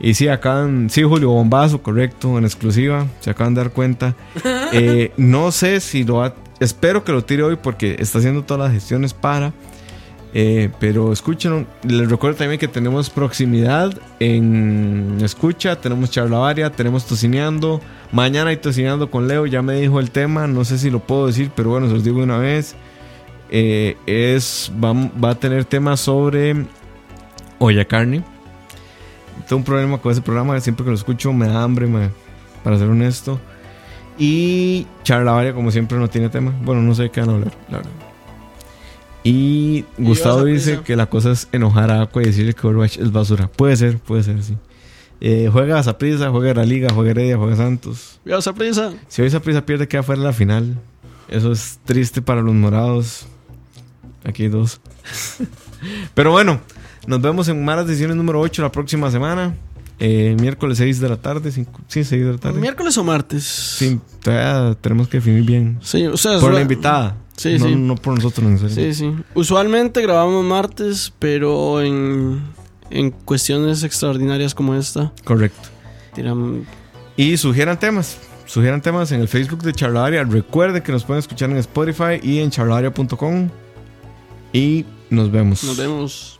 Y sí, acaban. Sí, Julio Bombazo, correcto, en exclusiva. Se acaban de dar cuenta. [LAUGHS] Eh, no sé si lo va. Espero que lo tire hoy porque está haciendo todas las gestiones para. Eh, pero escúchenlo. Les recuerdo también que tenemos proximidad en escucha, tenemos charlavaria, tenemos tocineando. Mañana hay tocineando con Leo, ya me dijo el tema, no sé si lo puedo decir, pero bueno, se los digo una vez. Eh, es, va, va a tener temas sobre olla carne. Tengo un problema con ese programa, siempre que lo escucho me da hambre, para ser honesto. Y charlavaria, como siempre, no tiene tema. Bueno, no sé qué van a hablar, la verdad. Y Gustavo dice prisa. que la cosa es enojar a Aqua y decirle que Overwatch es basura. Puede ser, puede ser, sí. Eh, juega a Zaprisa, juega a la Liga, juega a Heredia, juega a Santos. Cuidado, sorpresa. Si hoy Zaprisa pierde, queda fuera de la final. Eso es triste para los morados. Aquí hay dos. [LAUGHS] Pero bueno, nos vemos en Malas Decisiones número 8 la próxima semana. Eh, miércoles 6 de la tarde. sí, 6 de la tarde. ¿Miércoles o martes? Sí, todavía tenemos que definir bien. Sí, o sea, Por la invitada. Sí, no, sí. no por nosotros necesariamente. Sí, sí. Usualmente grabamos martes, pero en, en cuestiones extraordinarias como esta, Correcto. tiran. Y sugieran temas. Sugieran temas en el Facebook de Charlaria. Recuerden que nos pueden escuchar en Spotify y en charlaria.com. Y nos vemos. Nos vemos.